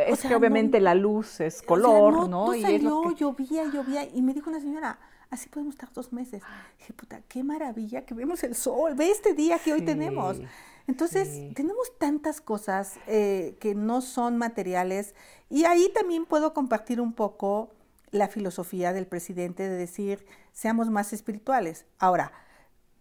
es que obviamente la luz es color, ¿no? No, salió, llovía, llovía. Y me dijo una señora, así podemos estar dos meses. dije, puta, qué maravilla que vemos el sol, ve este día que hoy tenemos. Entonces, tenemos tantas cosas eh, que no son materiales y ahí también puedo compartir un poco la filosofía del presidente de decir, seamos más espirituales. Ahora,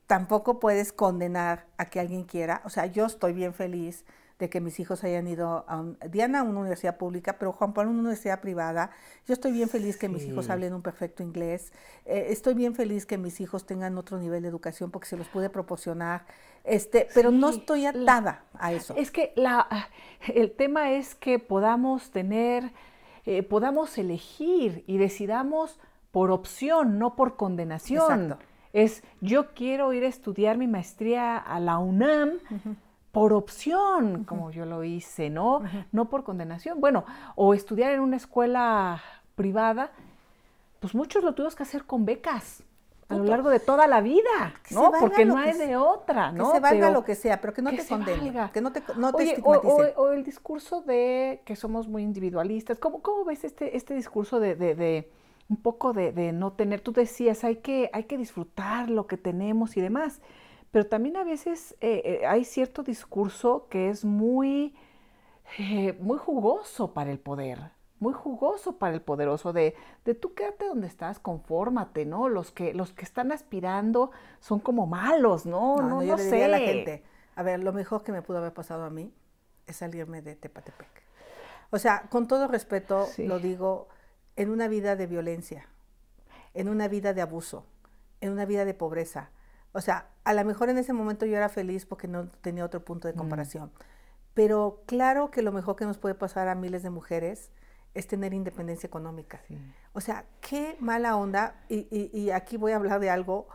tampoco puedes condenar a que alguien quiera, o sea, yo estoy bien feliz de que mis hijos hayan ido a Diana a una universidad pública, pero Juan Pablo a una universidad privada. Yo estoy bien feliz que mis hijos hablen un perfecto inglés. Eh, estoy bien feliz que mis hijos tengan otro nivel de educación porque se los pude proporcionar. Este, pero no estoy atada a eso. Es que la, el tema es que podamos tener, eh, podamos elegir y decidamos por opción, no por condenación. Es yo quiero ir a estudiar mi maestría a la UNAM por opción, como yo lo hice, ¿no? No por condenación. Bueno, o estudiar en una escuela privada, pues muchos lo tuvimos que hacer con becas a lo largo de toda la vida, ¿no? Porque no hay de otra, ¿no? Que se valga lo que sea, pero que no te condene, que no te, no te o, el discurso de que somos muy individualistas. ¿Cómo, cómo ves este, este discurso de, de, de un poco de, de, no tener? Tú decías, hay que, hay que disfrutar lo que tenemos y demás pero también a veces eh, eh, hay cierto discurso que es muy, eh, muy jugoso para el poder, muy jugoso para el poderoso, de, de tú quédate donde estás, confórmate, ¿no? Los que, los que están aspirando son como malos, ¿no? No, no, yo sé. a la gente, a ver, lo mejor que me pudo haber pasado a mí es salirme de Tepatepec. O sea, con todo respeto lo digo, en una vida de violencia. en una vida de abuso, en una vida de pobreza. O sea, a lo mejor en ese momento yo era feliz porque no tenía otro punto de mm. comparación. Pero claro que lo mejor que nos puede pasar a miles de mujeres es tener independencia económica. O sea, qué mala onda, y, y, aquí voy a hablar de algo,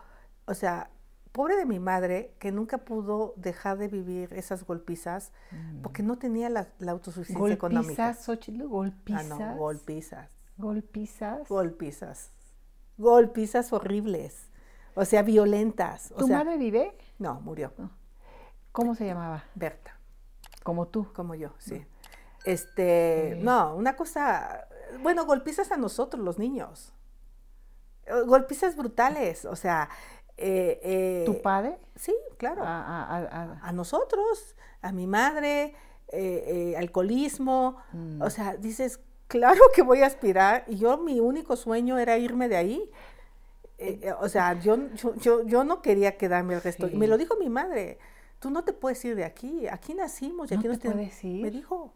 o sea, pobre de mi madre, que nunca pudo dejar de vivir esas golpizas, mm. porque no tenía la, autosuficiencia económica. ¿Golpizas, golpizas? Ah, no, golpizas. ¿Golpizas? Golpizas. Golpizas horribles. O sea, violentas. ¿Tu madre vive? No, murió. ¿Cómo se llamaba? Berta. Como tú. Como yo, sí. Este, no, una cosa, bueno, golpizas a nosotros, los niños. Eh, golpizas brutales, o sea... Eh, eh, ¿Tu padre? Sí, claro. A, nosotros, a mi madre, alcoholismo, mm. o sea, dices, claro que voy a aspirar, y yo mi único sueño era irme de ahí. o sea, yo, yo, yo, no quería quedarme el resto. Y me lo dijo mi madre tú no te puedes ir de aquí, aquí nacimos y aquí nos tenemos. Me dijo,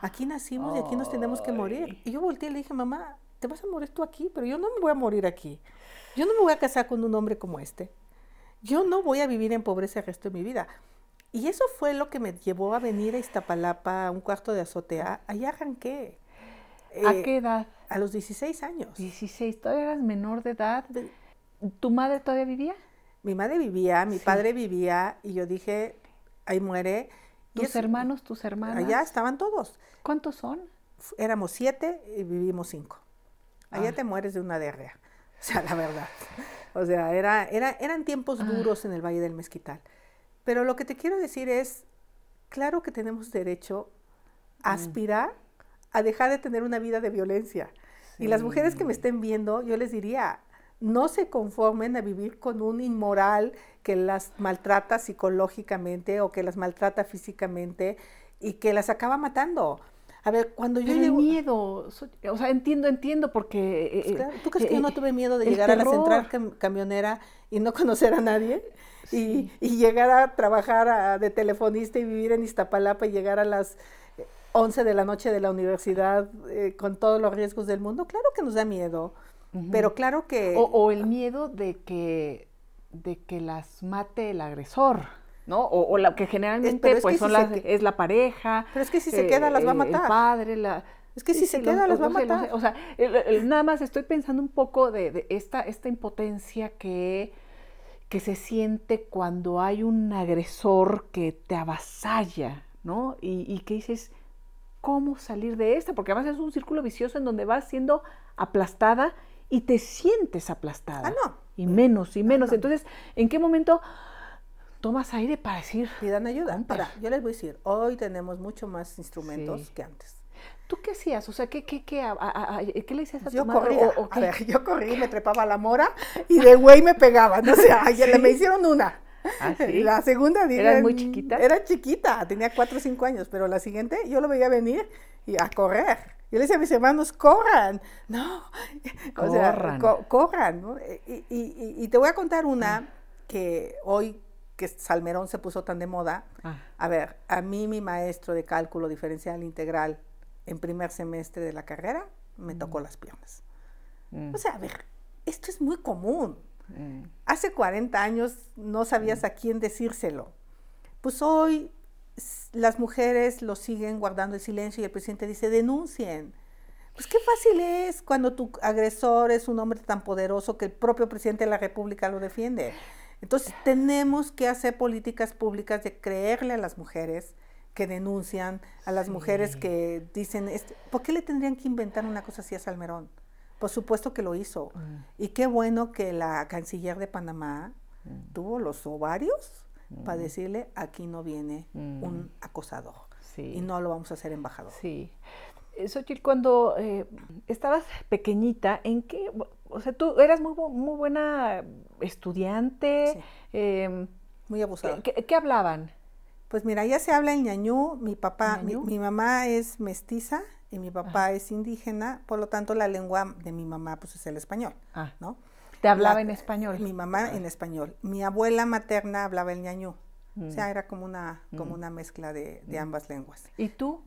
aquí nacimos y aquí nos tenemos que morir. Y yo volteé y le dije, mamá, te vas a morir tú aquí, pero yo no me voy a morir aquí. Yo no me voy a casar con un hombre como este. Yo no voy a vivir en pobreza el resto de mi vida. Y eso fue lo que me llevó a venir a Iztapalapa, a un cuarto de azotea. Ahí arranqué. ¿A eh, qué edad? A los 16 años. 16, todavía eras menor de edad. ¿Tu madre todavía vivía? mi madre vivía, mi padre vivía, y yo dije, ahí muere. ¿Tus hermanos, tus hermanas? Allá estaban todos. ¿Cuántos son? Éramos siete y vivimos cinco. Allá ah. te mueres de una diarrea. (laughs) O sea, la verdad. O sea, era, era, eran tiempos ah. duros en el Valle del Mezquital. Pero lo que te quiero decir es, claro que tenemos derecho a mm. aspirar a dejar de tener una vida de violencia. Y las mujeres que me estén viendo, yo les diría, no se conformen a vivir con un inmoral que las maltrata psicológicamente o que las maltrata físicamente y que las acaba matando. A ver, cuando yo llego... miedo, o sea, entiendo, entiendo, porque... Eh, pues eh, ¿Tú crees que yo no eh, tuve miedo de llegar a la central camionera y no (laughs) conocer a nadie? Y, llegar a trabajar de telefonista y vivir en Iztapalapa y llegar a las 11 de la noche de la universidad con todos los riesgos del mundo, claro que nos da miedo. Pero claro que... O, el miedo de que, de que las mate el agresor, ¿no? O, o la que generalmente es, pues son las, es la pareja. Pero es que si se queda las va a matar. El padre, la... Es que si se queda las va a matar. O sea, nada más estoy pensando un poco de, esta, esta impotencia que, que se siente cuando hay un agresor que te avasalla, ¿no? Y, y que dices, ¿cómo salir de esta? Porque además es un círculo vicioso en donde vas siendo aplastada y te sientes aplastada. Ah, no. Y menos y menos. Entonces, ¿en qué momento tomas aire para decir? Pidan ayuda. Para, yo les voy a decir, hoy tenemos mucho más instrumentos que antes. ¿Tú qué hacías? O sea, ¿qué, qué, qué, qué le decías a yo tu Corría. a ver, yo corrí, me trepaba a la mora y de güey me pegaban. O sea, (laughs) ¿Sí? me hicieron una. ¿Ah, sí? La segunda, dije, ¿Eras muy chiquita? Era chiquita, tenía cuatro o cinco años, pero la siguiente yo lo veía venir y a correr. Yo le decía a mis hermanos, corran, no, corran, corran, ¿no? Y, te voy a contar una ah. que hoy que Salmerón se puso tan de moda. Ah. A ver, a mí mi maestro de cálculo diferencial integral en primer semestre de la carrera me mm. tocó las piernas. Mm. O sea, a ver, esto es muy común. Mm. Hace 40 años no sabías a quién decírselo. Pues hoy las mujeres lo siguen guardando el silencio y el presidente dice, denuncien. Pues qué fácil es cuando tu agresor es un hombre tan poderoso que el propio presidente de la República lo defiende. Entonces tenemos que hacer políticas públicas de creerle a las mujeres que denuncian, a las mujeres que dicen, ¿por qué le tendrían que inventar una cosa así a Salmerón? Por supuesto que lo hizo. Mm. Y qué bueno que la canciller de Panamá mm. tuvo los ovarios para decirle, aquí no viene un mm. acosador. Y no lo vamos a hacer embajador. Sí. Eh, Xochitl, cuando eh, estabas pequeñita, ¿en qué? O sea, tú eras muy, muy buena estudiante. Em, muy abusada. ¿qué, hablaban? Pues mira, ya se habla en ñañú. Mi papá, mi, mamá es mestiza y mi papá es indígena, por lo tanto la lengua de mi mamá pues es el español, ah. ¿no? ¿Te hablaba en español? Mi mamá en español. Mi abuela materna hablaba el ñañú. O sea, mm. era como una, como mm. una mezcla de, mm. ambas lenguas. ¿Y tú?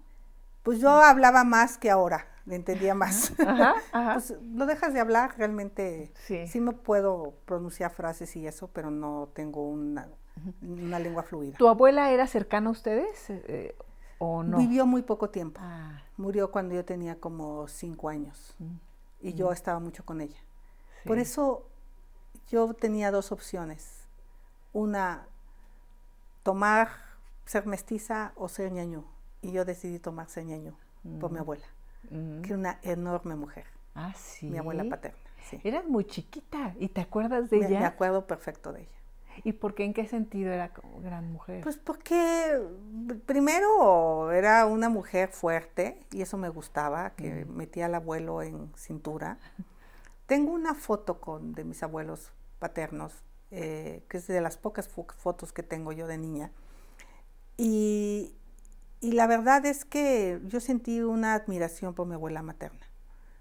Pues yo hablaba más que ahora. le entendía más. (laughs) pues lo dejas de hablar, realmente sí. sí me puedo pronunciar frases y eso, pero no tengo una, una lengua fluida. ¿Tu abuela era cercana a ustedes eh, o no? Vivió muy poco tiempo. Ah. Murió cuando yo tenía como cinco años mm. y yo mm. estaba mucho con ella. Por eso yo tenía dos opciones. Una, tomar, ser mestiza o ser ñañú. Y yo decidí tomar ser ñañú por mi mm. abuela, que era una enorme mujer. Ah, sí. Mi abuela paterna. Sí. Eras muy chiquita y te acuerdas de ella. Me acuerdo perfecto de ella. ¿Y por qué? ¿En qué sentido era como gran mujer? Pues porque primero era una mujer fuerte y eso me gustaba, que metía al abuelo en cintura. Tengo una foto con, de mis abuelos paternos, eh, que es de las pocas fotos que tengo yo de niña. Y, y, la verdad es que yo sentí una admiración por mi abuela materna.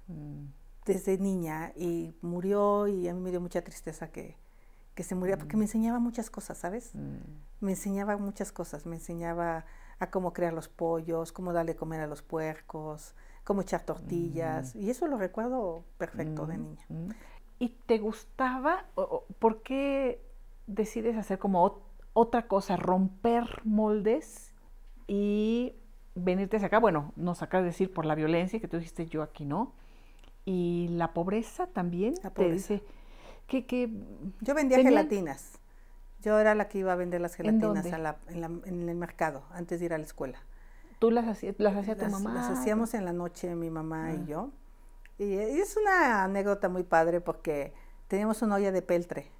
Mm. Desde niña y murió y a mí me dio mucha tristeza que, que se muriera, porque me mm. enseñaba muchas cosas, ¿sabes? Mm. Me enseñaba muchas cosas, me enseñaba a cómo crear los pollos, cómo darle comer a los puercos, cómo echar tortillas, y eso lo recuerdo perfecto de niña. ¿Y te gustaba? ¿Por qué decides hacer como otra cosa, romper moldes y venirte hacia acá? Bueno, nos acabas de decir por la violencia que tú dijiste yo aquí, ¿no? Y la pobreza también te dice que, que yo vendía gelatinas. Yo era la que iba a vender las gelatinas ¿En, el mercado antes de ir a la escuela. ¿Tú las hacías las hacía tu mamá? Las hacíamos en la noche mi mamá y ah. yo. Y, es una anécdota muy padre porque teníamos una olla de peltre.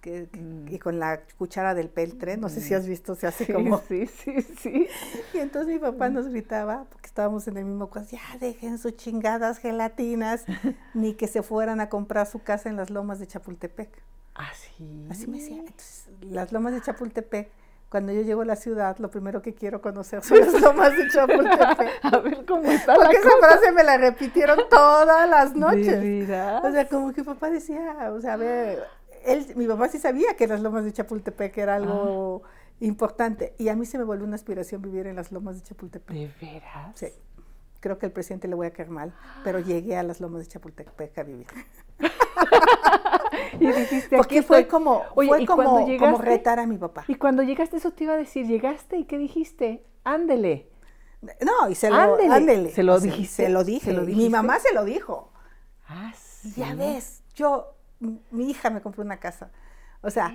Que, mm. y con la cuchara del peltre, no sé si mm. has visto, se hace como... Sí, sí, sí. (laughs) Y entonces mi papá nos gritaba, porque estábamos en el mismo cuarto, ya dejen sus chingadas gelatinas, (laughs) ni que se fueran a comprar su casa en las lomas de Chapultepec. Así. Así me decía. Entonces, las lomas de Chapultepec cuando yo llego a la ciudad, lo primero que quiero conocer son las lomas de Chapultepec. (laughs) a ver cómo está Porque esa frase me la repitieron todas las noches. O sea, como que papá decía, o sea, a ver, él, mi papá sí sabía que las lomas de Chapultepec era algo ah. importante. Y a mí se me volvió una aspiración vivir en las lomas de Chapultepec. ¿De veras? Sí. Creo que al presidente le voy a caer mal, pero llegué a las lomas de Chapultepec a vivir. (laughs) (laughs) y dijiste, Porque fue como, fue como, como, retar a mi papá. Y cuando llegaste, eso te iba a decir, llegaste y ¿qué dijiste? Ándele. No, y se lo, ándele. Se lo dijiste. Se lo dije. Mi mamá se lo dijo. Ah, sí. Ya ves, yo, mi hija me compró una casa. O sea,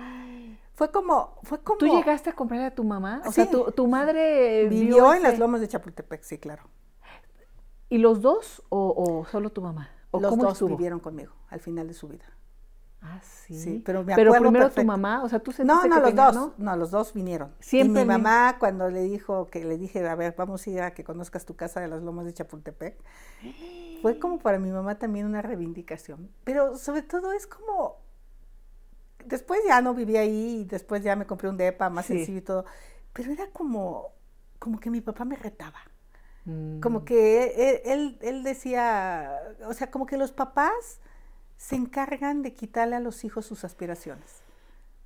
fue como, fue como. ¿Tú llegaste a comprarle a tu mamá? O sea, tu, madre vivió en las lomas de Chapultepec, sí, claro. ¿Y los dos o, solo tu mamá? ¿O los dos vivieron conmigo al final de su vida. Ah, sí. sí pero me pero primero tu mamá, o sea, tú No, no, los dos, ¿no? los dos vinieron. Siempre. Y mi mamá cuando le dijo que le dije, a ver, vamos a ir a que conozcas tu casa de las Lomas de Chapultepec, fue como para mi mamá también una reivindicación. Pero sobre todo es como después ya no viví ahí, y después ya me compré un depa más sencillo y todo, pero era como como que mi papá me retaba. Como mm. que él, él decía, o sea, como que los papás se encargan de quitarle a los hijos sus aspiraciones.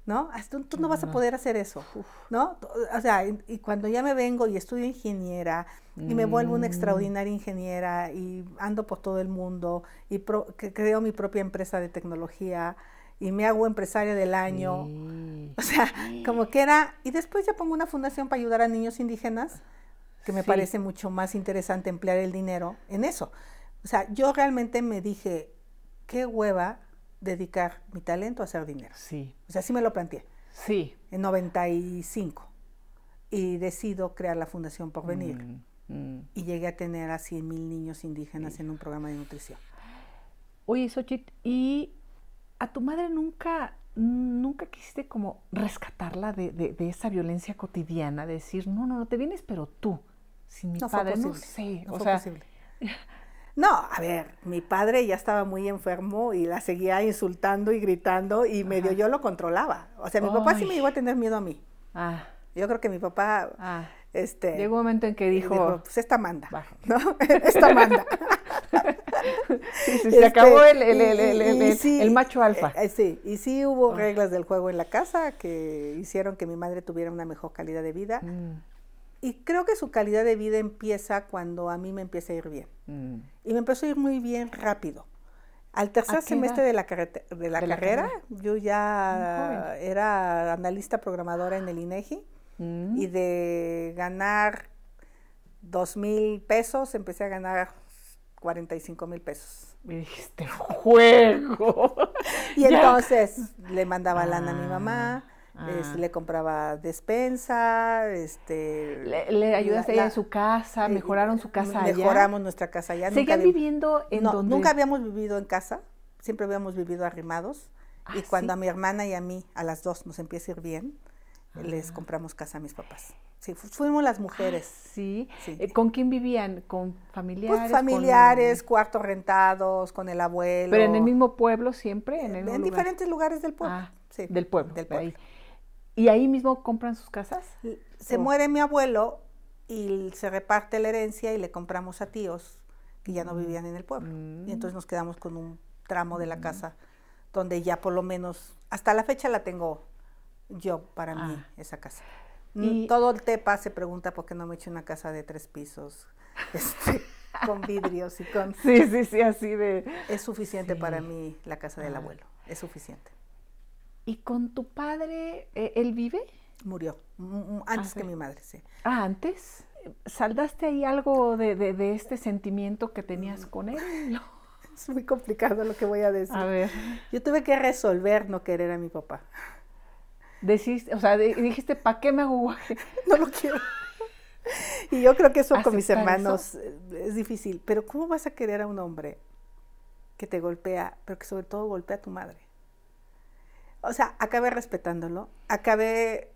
¿No? Tú, no vas a poder hacer eso, ¿no? O sea, y cuando ya me vengo y estudio ingeniera y me vuelvo una mm. extraordinaria ingeniera y ando por todo el mundo y creo mi propia empresa de tecnología y me hago empresaria del año, (laughs) o sea, como que era, y después ya pongo una fundación para ayudar a niños indígenas, que me parece mucho más interesante emplear el dinero en eso. O sea, yo realmente me dije, qué hueva dedicar mi talento a hacer dinero. Sí. O sea, así me lo planteé. Sí. En 95. Y decido crear la Fundación Por Venir. Mm, mm. Y llegué a tener a 100 mil niños indígenas en un programa de nutrición. Oye, Xochitl, ¿y a tu madre nunca, nunca quisiste como rescatarla de, esa violencia cotidiana? De decir, no, no, no te vienes, pero tú. Sin mi padre, no sé. No fue posible. (laughs) No, a ver, mi padre ya estaba muy enfermo y la seguía insultando y gritando y medio yo lo controlaba. O sea, mi papá sí me iba a tener miedo a mí. Ah. Yo creo que mi papá, ah. este... Llegó un momento en que dijo... pues esta manda, (laughs) ¿no? (laughs) esta manda. (laughs) sí, sí, se acabó el, el, el, el, macho alfa. Eh, eh, sí, y sí hubo ah. reglas del juego en la casa que hicieron que mi madre tuviera una mejor calidad de vida. Mm. Y creo que su calidad de vida empieza cuando a mí me empieza a ir bien. Mm. Y me empezó a ir muy bien rápido. Al tercer semestre de la, de la carrera, yo ya era analista programadora en el INEGI mm. y de ganar dos mil pesos empecé a ganar 45 mil pesos. Este juego. (laughs) y (laughs) entonces le mandaba lana a mi mamá. Ah. le compraba despensa, este... ¿Le, ayudaste allá en su casa? Eh, ¿Mejoraron su casa allá? Mejoramos nuestra casa allá. ¿Seguían viviendo en no, Nunca habíamos vivido en casa, siempre habíamos vivido arrimados. y ah, cuando a mi hermana y a mí, a las dos, nos empieza a ir bien, les ah. compramos casa a mis papás. Sí, fuimos las mujeres. sí. Eh, ¿Con quién vivían? ¿Con familiares? Pues familiares, cuartos rentados, con el abuelo. ¿Pero en el mismo pueblo siempre? En, en diferentes lugares del pueblo. sí, del pueblo. Del pueblo. ¿Y ahí mismo compran sus casas? Se muere mi abuelo y se reparte la herencia y le compramos a tíos que ya no mm. vivían en el pueblo. Y entonces mm. nos quedamos con un tramo de la mm. casa donde ya por lo menos, hasta la fecha la tengo yo para mí, ah. esa casa. Y todo el TEPA se pregunta por qué no me he hecho una casa de tres pisos, (laughs) este, con vidrios y con... Sí, sí, sí, así de... Es suficiente para mí la casa del ah. abuelo, es suficiente. ¿Y con tu padre, eh, él vive? Murió, antes que mi madre, sí. Ah, antes. ¿Saldaste ahí algo de, este sentimiento que tenías mm. con él? (laughs) Es muy complicado lo que voy a decir. A ver. Yo tuve que resolver no querer a mi papá. Deciste, o sea, dijiste, ¿para qué me hago? (laughs) No lo quiero. Y yo creo que eso con mis hermanos eh, es difícil. Pero ¿cómo vas a querer a un hombre que te golpea, pero que sobre todo golpea a tu madre? O sea, acabé respetándolo, acabé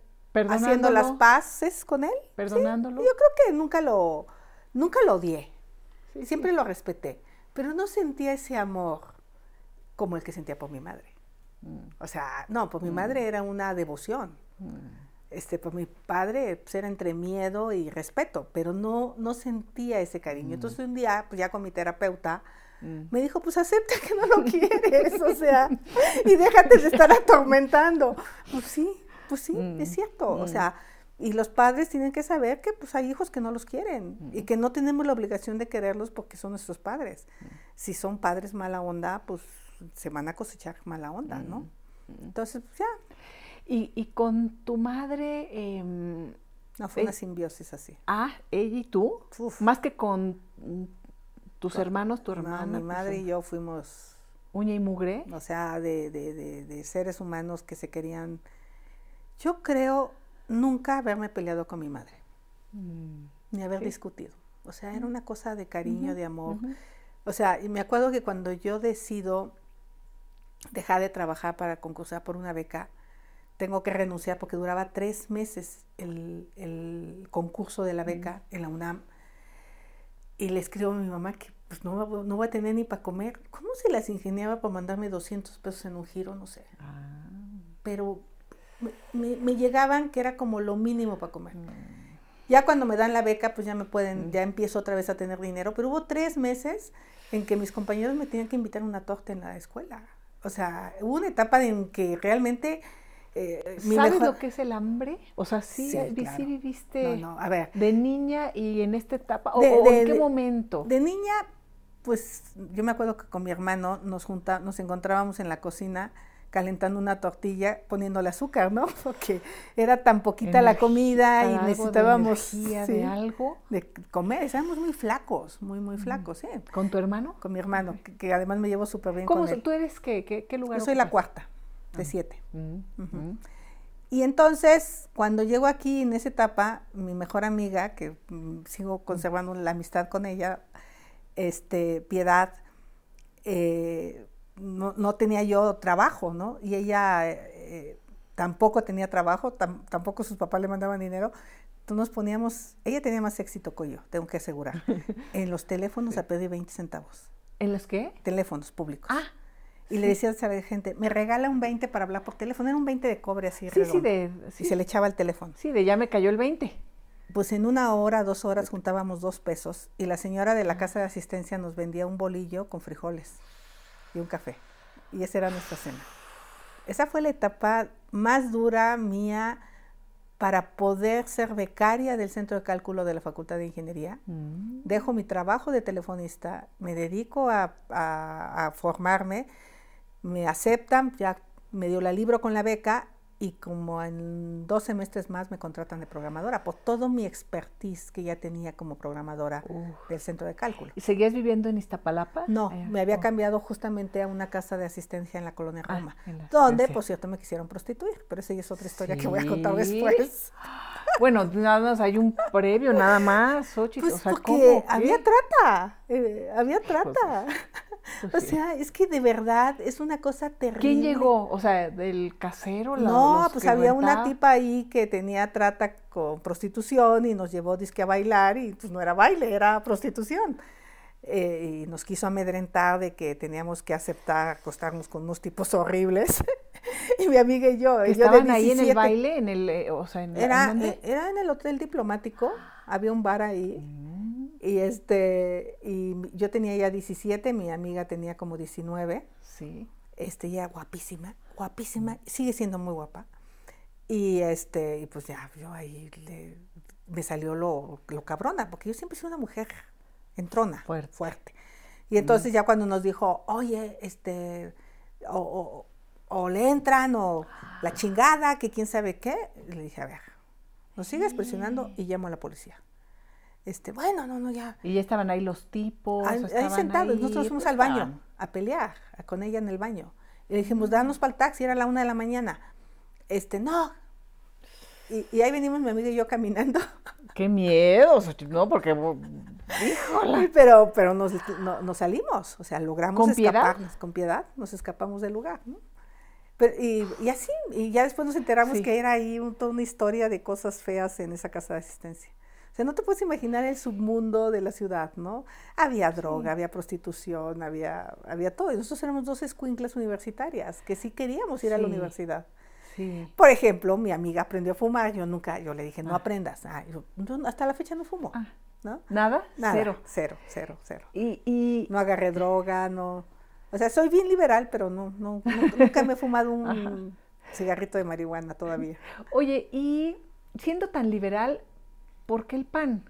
haciendo las paces con él. Perdonándolo. Yo creo que nunca lo, nunca lo odié, siempre lo respeté, pero no sentía ese amor como el que sentía por mi madre. Mm. O sea, no, por mi mm. madre era una devoción. Mm. Este, por mi padre pues, era entre miedo y respeto, pero no, no sentía ese cariño. Entonces un día, pues ya con mi terapeuta, Mm. Me dijo, pues acepta que no lo (laughs) quieres, o sea, y déjate de estar atormentando. Pues sí, pues sí, mm. es cierto, o mm. sea, y los padres tienen que saber que pues hay hijos que no los quieren y que no tenemos la obligación de quererlos porque son nuestros padres. Si son padres mala onda, pues se van a cosechar mala onda, ¿no? Entonces, pues, ya. Y, con tu madre... Em, no, fue una simbiosis así. Ah, ella y tú. Más que con ¿Tus hermanos, tu hermana? mi madre y yo fuimos... ¿Uña y mugre? O sea, de, de, de, seres humanos que se querían... Yo creo nunca haberme peleado con mi madre, mm, ni haber discutido. O sea, era una cosa de cariño, de amor. O sea, y me acuerdo que cuando yo decido dejar de trabajar para concursar por una beca, tengo que renunciar porque duraba tres meses el, el concurso de la beca en la UNAM y le escribo a mi mamá que pues no, no voy a tener ni para comer. ¿Cómo se las ingeniaba para mandarme 200 pesos en un giro? No sé. Ah. Pero me, llegaban que era como lo mínimo para comer. Mm. Ya cuando me dan la beca, pues ya me pueden, mm. ya empiezo otra vez a tener dinero. Pero hubo tres meses en que mis compañeros me tenían que invitar a una torta en la escuela. O sea, hubo una etapa en que realmente eh, ¿Sabes lo que es el hambre? O sea, sí, viviste de niña y en esta etapa, o, en qué momento? De niña, pues yo me acuerdo que con mi hermano nos, junta, nos encontrábamos en la cocina calentando una tortilla, poniéndole azúcar, ¿no? (laughs) Porque era tan poquita la comida y necesitábamos de, algo de comer, estábamos muy flacos, muy muy flacos, ¿eh? ¿Con tu hermano? Con mi hermano, que, además me llevo súper bien con él. ¿Tú eres qué? ¿Qué, lugar? Yo soy la cuarta de siete. Y entonces, cuando llego aquí en esa etapa, mi mejor amiga, que mm, sigo conservando la amistad con ella, este, Piedad, eh, no, tenía yo trabajo, ¿no? Y ella eh, tampoco tenía trabajo, tampoco sus papás le mandaban dinero. Entonces nos poníamos, ella tenía más éxito que yo, tengo que asegurar, (laughs) en los teléfonos a pedir 20 centavos. ¿En los qué? Teléfonos públicos. Ah, y le decía a la gente, me regala un 20 para hablar por teléfono. Era un 20 de cobre así. Sí, sí, de, Y se le echaba el teléfono. Sí, de ya me cayó el 20. Pues en una hora, dos horas juntábamos dos pesos y la señora de la casa de asistencia nos vendía un bolillo con frijoles y un café. Y esa era nuestra cena. Esa fue la etapa más dura mía para poder ser becaria del Centro de Cálculo de la Facultad de Ingeniería. Mm. Dejo mi trabajo de telefonista, me dedico a, a, formarme, me aceptan, ya me dio la libro con la beca y como en dos semestres más me contratan de programadora por todo mi expertise que ya tenía como programadora del centro de cálculo. ¿Y seguías viviendo en Iztapalapa? No, me había cambiado justamente a una casa de asistencia en la colonia ah, Roma, donde, por cierto, me quisieron prostituir, pero esa ya es otra historia que voy a contar después. (gasps) Bueno, nada más hay un previo, nada más. Pues porque había trata, eh, había trata. Pues o sea, es que de verdad es una cosa terrible. ¿Quién llegó? O sea, del casero. no, pues había una tipa ahí que tenía trata con prostitución y nos llevó disque a bailar y pues no era baile, era prostitución. Eh, y nos quiso amedrentar de que teníamos que aceptar acostarnos con unos tipos horribles. (laughs) y mi amiga y yo. ¿Estaban ahí en el baile? En el, eh, o sea, en, era, eh, era en el hotel diplomático, había un bar ahí. Mm. Y este, y yo tenía ya 17, mi amiga tenía como 19. Sí. Este, ya guapísima, guapísima, sigue siendo muy guapa. Y este, y pues ya, yo ahí me salió lo, lo cabrona, porque yo siempre soy una mujer entrona, fuerte. fuerte. Y entonces ya cuando nos dijo, oye, este, o, o, le entran, o la chingada, que quién sabe qué, le dije, a ver, nos sigues presionando y llamo a la policía. Este, bueno, no, no, ya. Y ya estaban ahí los tipos. Ahí, sentados, nosotros fuimos al baño a pelear con ella en el baño. Y le dijimos, danos para el taxi, era la una de la mañana. Este, no. Y, ahí venimos mi amiga y yo caminando. (laughs) Qué miedo, ¿no? Porque, híjole. Pero, pero nos, salimos, o sea, logramos ¿Con escaparnos. Con piedad, nos escapamos del lugar, ¿no? Pero, y, y, así, y ya después nos enteramos que era ahí toda una historia de cosas feas en esa casa de asistencia sea, no te puedes imaginar el submundo de la ciudad, ¿no? Había droga, había prostitución, había, había todo. Y nosotros éramos dos escuinclas universitarias que sí queríamos ir a la universidad. Sí. Por ejemplo, mi amiga aprendió a fumar, yo nunca, yo le dije, no ah. aprendas. Ah, hasta la fecha no fumo. Ah. ¿no? ¿Nada? Cero. Cero, cero, cero. Y, No agarré droga, no. O sea, soy bien liberal, pero no, no, nunca me he fumado un (laughs) cigarrito de marihuana todavía. Oye, y siendo tan liberal, ¿por qué el PAN?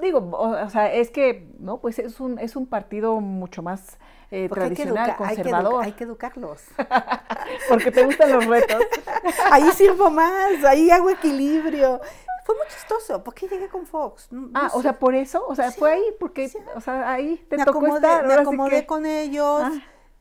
Digo, o, sea, es que, ¿no? Pues es un, es un partido mucho más eh, tradicional, conservador. Hay que, educarlos. (laughs) Porque te gustan los retos. (laughs) ahí sirvo más, ahí hago equilibrio. Fue muy chistoso, ¿por qué llegué con Fox? ah, o sea, por eso, o sea, fue ahí, porque, o sea, ahí te me tocó acomodé, estar. Me acomodé con ellos. Ah.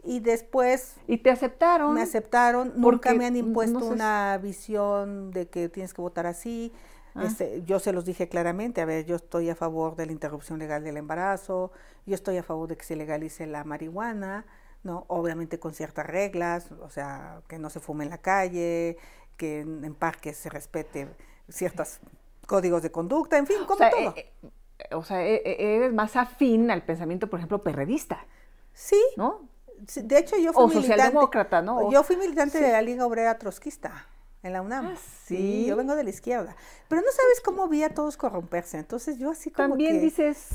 Y después... ¿Y te aceptaron? Me aceptaron, nunca me han impuesto una visión de que tienes que votar así. Ah. Este, yo se los dije claramente, a ver, yo estoy a favor de la interrupción legal del embarazo, yo estoy a favor de que se legalice la marihuana, ¿no? Obviamente con ciertas reglas, o sea, que no se fume en la calle, que en, parques se respete ciertos códigos de conducta, en fin, como todo. Eh, eh, o sea, e, e, eres más afín al pensamiento, por ejemplo, perredista. Sí. ¿No? De hecho, yo fui o socialdemócrata, ¿no? Yo fui militante de la Liga Obrera Trotskista en la UNAM. Ah, sí. Yo vengo de la izquierda. Pero no sabes cómo vi a todos corromperse. Entonces yo así como También dices,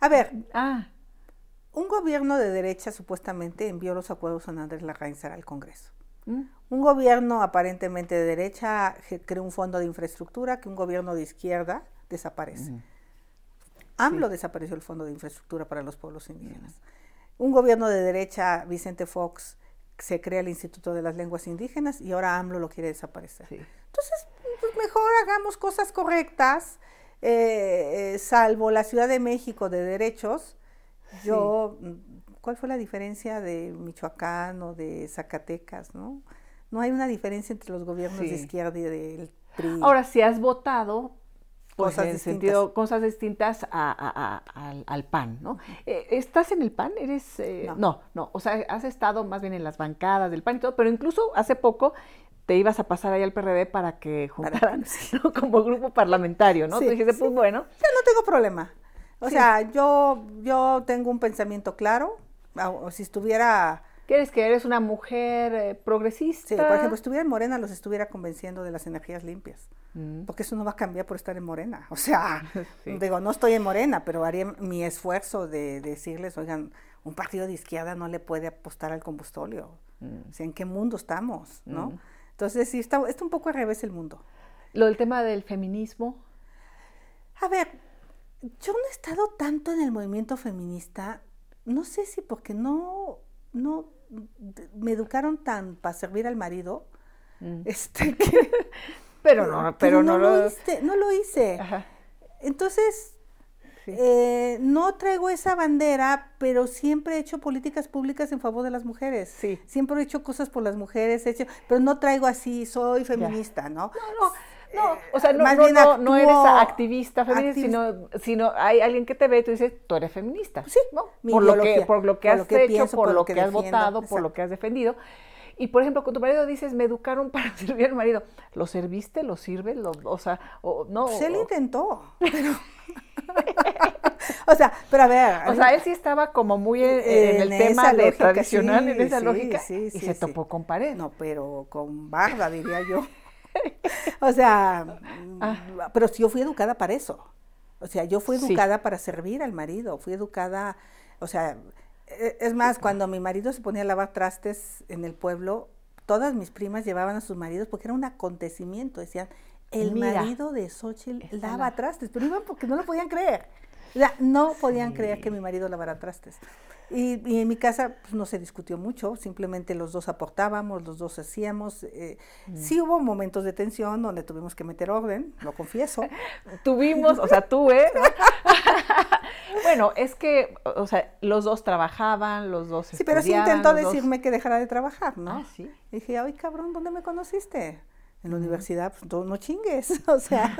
A ver, ah. un gobierno de derecha supuestamente envió los acuerdos a Andrés Larrainzar al Congreso. Mm. Un gobierno aparentemente de derecha creó un fondo de infraestructura que un gobierno de izquierda desaparece. Mm. AMLO desapareció el fondo de infraestructura para los pueblos indígenas. Mm. Un gobierno de derecha, Vicente Fox, se crea el Instituto de las Lenguas Indígenas y ahora AMLO lo quiere desaparecer. Entonces, pues mejor hagamos cosas correctas, eh, eh, salvo la Ciudad de México de derechos. Yo, ¿cuál fue la diferencia de Michoacán o de Zacatecas? No, no hay una diferencia entre los gobiernos de izquierda y del PRI. Ahora, si has votado cosas distintas. Sentido, cosas distintas al, PAN, ¿no? Eh, ¿Estás en el PAN? ¿Eres...? Eh, no. no. o sea, has estado más bien en las bancadas del PAN y todo, pero incluso hace poco te ibas a pasar ahí al PRD para que juntaran (laughs) como grupo parlamentario, ¿no? Sí, Tú dijiste, pues bueno. Yo no tengo problema. O sea, yo, yo tengo un pensamiento claro. O si estuviera ¿Quieres que eres una mujer eh, progresista? Sí, por ejemplo, estuviera en Morena, los estuviera convenciendo de las energías limpias. Mm. Porque eso no va a cambiar por estar en Morena. O sea, (laughs) digo, no estoy en Morena, pero haría mi esfuerzo de, decirles, oigan, un partido de izquierda no le puede apostar al combustóleo. Mm. O sea, ¿en qué mundo estamos? ¿no? Mm. Entonces, sí, está, está un poco al revés el mundo. lo del tema del feminismo. A ver, yo no he estado tanto en el movimiento feminista, no sé si porque no, no me educaron tan para servir al marido, mm. este, (laughs) pero no, pero no, lo, hice, no lo hice. Entonces, eh, no traigo esa bandera, pero siempre he hecho políticas públicas en favor de las mujeres. Sí. Siempre he hecho cosas por las mujeres, he hecho, pero no traigo así, soy feminista, ¿no? No, no. No, o sea, no, no, no, eres activista feminista, Sino, sino hay alguien que te ve y tú dices, tú eres feminista. Sí, ¿no? por, lo que, por lo que has hecho, por, lo que, has votado, por lo que has defendido. Y por ejemplo, con tu marido dices, me educaron (laughs) para servir al marido. ¿Lo serviste? ¿Lo sirve? Lo, o sea, o, no. Se le intentó. (laughs) (laughs) o sea, pero a ver. O sea, él sí estaba como muy en, el tema de tradicional, en esa lógica, y se topó con pared. No, pero con barda, diría yo. (laughs) o sea, ah. pero yo fui educada para eso. O sea, yo fui educada para servir al marido, fui educada, o sea, e, es más, cuando mi marido se ponía a lavar trastes en el pueblo, todas mis primas llevaban a sus maridos porque era un acontecimiento, decían, el marido de Xochitl lava trastes, pero iban porque no lo podían creer. No podían creer que mi marido lavara trastes. Y, en mi casa pues, no se discutió mucho, simplemente los dos aportábamos, los dos hacíamos. Eh, mm. Sí hubo momentos de tensión donde tuvimos que meter orden, lo confieso. (laughs) Tuvimos, o sea, tuve. (laughs) bueno, es que, o sea, los dos trabajaban, los dos Sí, pero sí intentó decirme que dejara de trabajar, ¿no? Ah, sí. dije, ay, cabrón, ¿dónde me conociste? En la universidad, pues no chingues, (laughs) o sea,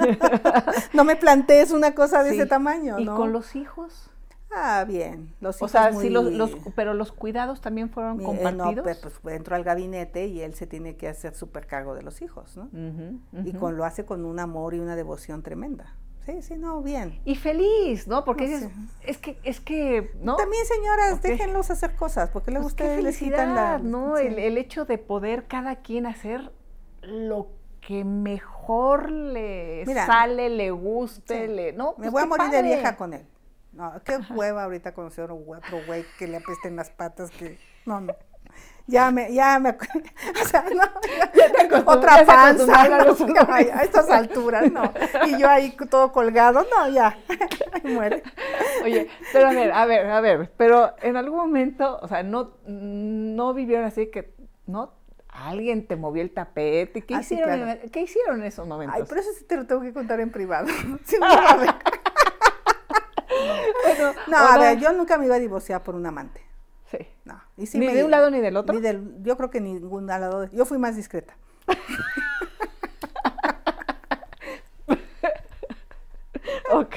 no me plantees una cosa de ese tamaño, ¿Y con los hijos? Ah, bien. Los o sea, sí, los, pero los cuidados también fueron compartidos. no, pues, pues, entró al gabinete y él se tiene que hacer súper cargo de los hijos, ¿no? Y con, lo hace con un amor y una devoción tremenda. Sí, sí, no, bien. Y feliz, ¿no? Porque es, es, que, es que, ¿no? También, señoras, déjenlos hacer cosas, porque luego pues ustedes les quitan la... ¿no? El, el, hecho de poder cada quien hacer lo que mejor le sale, le guste, le... ¿no? Me pues voy a morir de vieja con él. No, qué hueva ahorita conocer a otro güey que le apesten las patas que. No, no. Ya me, ya me, (laughs) o sea, no, ya, otra panza, a estas alturas, no. Y yo ahí todo colgado, no, ya, (laughs) muere. Oye, pero a ver, a ver, a ver, pero en algún momento, o sea, no, no vivieron así que, ¿no? Alguien te movió el tapete, ¿qué, ah, hicieron, en, ¿qué hicieron en esos momentos? Ay, pero eso sí te lo tengo que contar en privado. (laughs) Si (laughs) no, a ver no, a ver, yo nunca me iba a divorciar por un amante. Sí. No. ni de un lado ni del otro. Ni del, yo creo que ningún lado. Yo fui más discreta. (laughs) ok.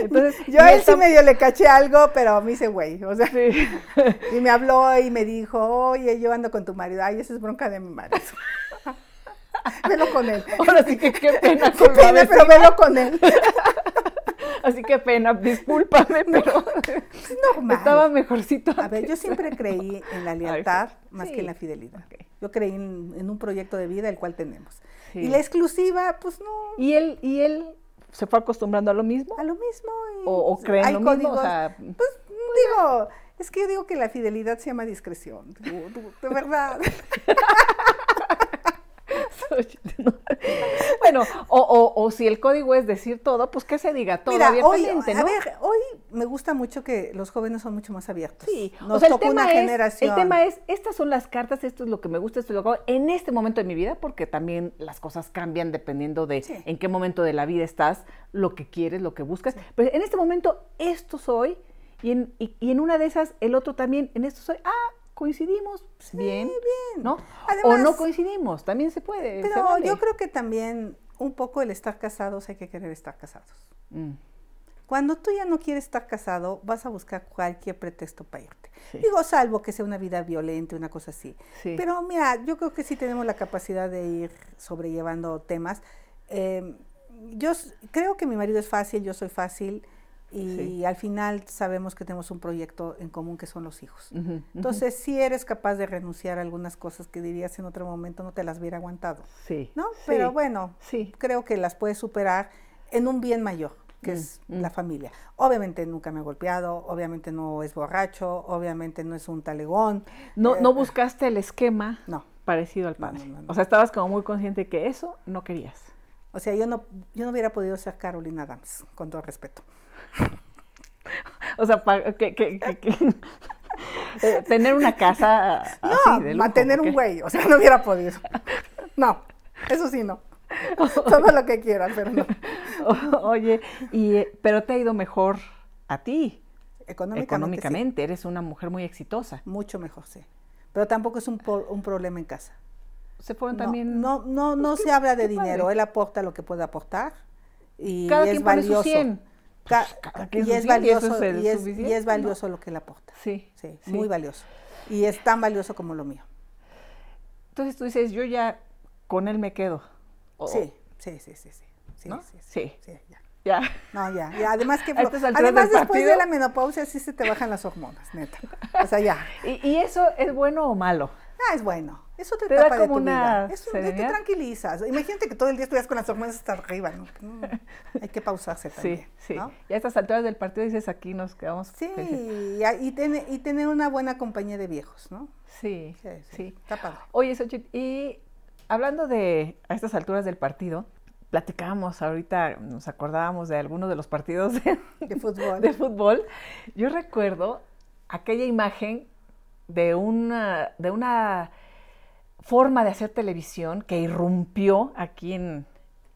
Entonces, (laughs) yo a él sí medio le caché algo, pero me hice güey. O sea, sí. (laughs) y me habló y me dijo, oye, yo ando con tu marido. Ay, esa es bronca de mi marido. (laughs) velo con él. Ahora sí que qué pena. Qué pena, pero velo con él. Así que pena, discúlpame, pero estaba mejorcito. A ver, yo siempre creí en la lealtad más que en la fidelidad. Yo creí en, un proyecto de vida el cual tenemos. Y la exclusiva, pues no. ¿Y él, y él se fue acostumbrando a lo mismo? A lo mismo. ¿O, o creen lo mismo? O sea, pues digo, es que yo digo que la fidelidad se llama discreción. De verdad. (laughs) (laughs) bueno, o, si el código es decir todo, pues que se diga todo abiertamente, hoy, A ver, hoy me gusta mucho que los jóvenes son mucho más abiertos. Sí, Nos o tocó una generación. El tema es, estas son las cartas, esto es lo que me gusta, esto es lo que hago en este momento de mi vida, porque también las cosas cambian dependiendo de en qué momento de la vida estás, lo que quieres, lo que buscas. Pero en este momento, esto soy, y en, y en una de esas, el otro también, en esto soy, ah, coincidimos, bien, bien, ¿no? o no coincidimos, también se puede. Pero yo creo que también un poco el estar casados hay que querer estar casados. Mm. Cuando tú ya no quieres estar casado, vas a buscar cualquier pretexto para irte. Digo, salvo que sea una vida violenta, una cosa así. Pero mira, yo creo que sí tenemos la capacidad de ir sobrellevando temas. Eh, yo creo que mi marido es fácil, yo soy fácil y al final sabemos que tenemos un proyecto en común que son los hijos. Entonces, si eres capaz de renunciar a algunas cosas que dirías en otro momento, no te las hubiera aguantado. Sí. ¿No? Pero bueno, sí. creo que las puedes superar en un bien mayor, que mm, es mm. la familia. Obviamente nunca me ha golpeado, obviamente no es borracho, obviamente no es un talegón. No, no eh, buscaste el esquema no. parecido al padre. o sea, estabas como muy consciente que eso no querías. O sea, yo no, yo no hubiera podido ser Carolina Adams, con todo respeto. (laughs) o sea, que, que, (laughs) eh, tener una casa no, mantener un güey, o sea, no hubiera podido. No, eso sí no. (laughs) Todo lo que quieras, pero no. oye, y, eh, pero te ha ido mejor a ti. Económicamente. Económicamente, eres una mujer muy exitosa. Mucho mejor, sí. Pero tampoco es un, un problema en casa. Se fueron también. No, no, no pues se habla de dinero. Él aporta lo que puede aportar y, Cada es valioso. Y, es valioso y, es, valioso lo que él aporta. Sí, sí, muy valioso. Y es tan valioso como lo mío. Entonces tú dices, yo ya con él me quedo. sí, sí, sí, sí, sí. ¿No? Sí, sí, ya. Ya. No, ya. Además que además después de la menopausia sí se te bajan las hormonas, neta. O sea, ya. (laughs) ¿Y, ¿Y, eso es bueno o malo? Ah, es bueno. Eso te, tapa de tu vida. Eso te tranquilizas. Imagínate que todo el día estuvieras con las hormonas hasta arriba, ¿no? (laughs) hay que pausarse también. Sí, sí. Y a estas alturas del partido dices aquí nos quedamos. Sí, y, y, tener una buena compañía de viejos, ¿no? Sí, sí. sí. Está padre. Oye, Xochitl, y hablando de a estas alturas del partido, platicábamos ahorita, nos acordábamos de algunos de los partidos de fútbol. (laughs) de fútbol. Yo recuerdo aquella imagen de una, de una forma de hacer televisión que irrumpió aquí en,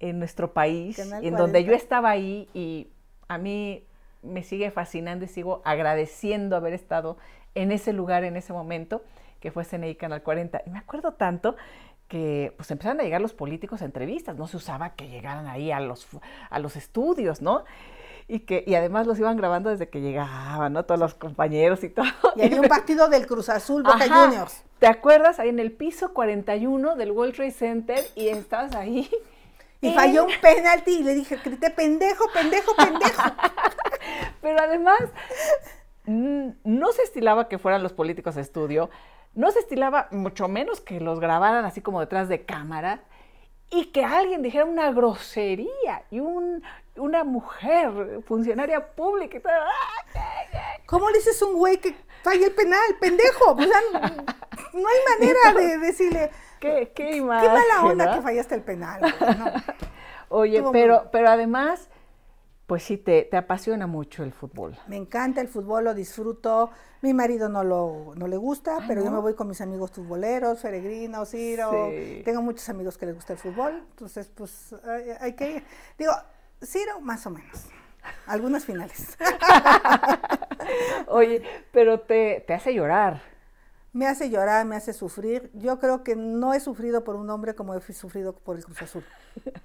nuestro país, en donde yo estaba ahí y a mí me sigue fascinando y sigo agradeciendo haber estado en ese lugar en ese momento, que fue CNI Canal 40. Y me acuerdo tanto que pues empezaron a llegar los políticos a entrevistas, no se usaba que llegaran ahí a los, a los estudios, ¿no? y que y además los iban grabando desde que llegaban, ¿no? Todos los compañeros y todo. Y había un (laughs) partido del Cruz Azul Boca Juniors. ¿Te acuerdas? Ahí en el piso 41 del World Trade Center y estabas ahí. Y falló un (laughs) penalti y le dije, grité, pendejo, pendejo, pendejo. (laughs) Pero además, no se estilaba que fueran los políticos a estudio, no se estilaba mucho menos que los grabaran así como detrás de cámara y que alguien dijera una grosería y un, una mujer, funcionaria pública y todo. ¿Cómo le dices a un güey que falla el penal, pendejo? no hay manera de decirle. Qué, qué, qué mala onda que fallaste el penal. (laughs) Oye, pero, pero además, pues sí, te, te, apasiona mucho el fútbol. Me encanta el fútbol, lo disfruto. Mi marido no, lo, no le gusta, pero yo me voy con mis amigos futboleros, Feregrino, Ciro. Tengo muchos amigos que les gusta el fútbol, entonces pues hay, hay que ir. Digo, Ciro, más o menos. Algunas finales. (laughs) Oye, pero te, hace llorar. Me hace llorar, me hace sufrir. Yo creo que no he sufrido por un hombre como he sufrido por el Cruz Azul.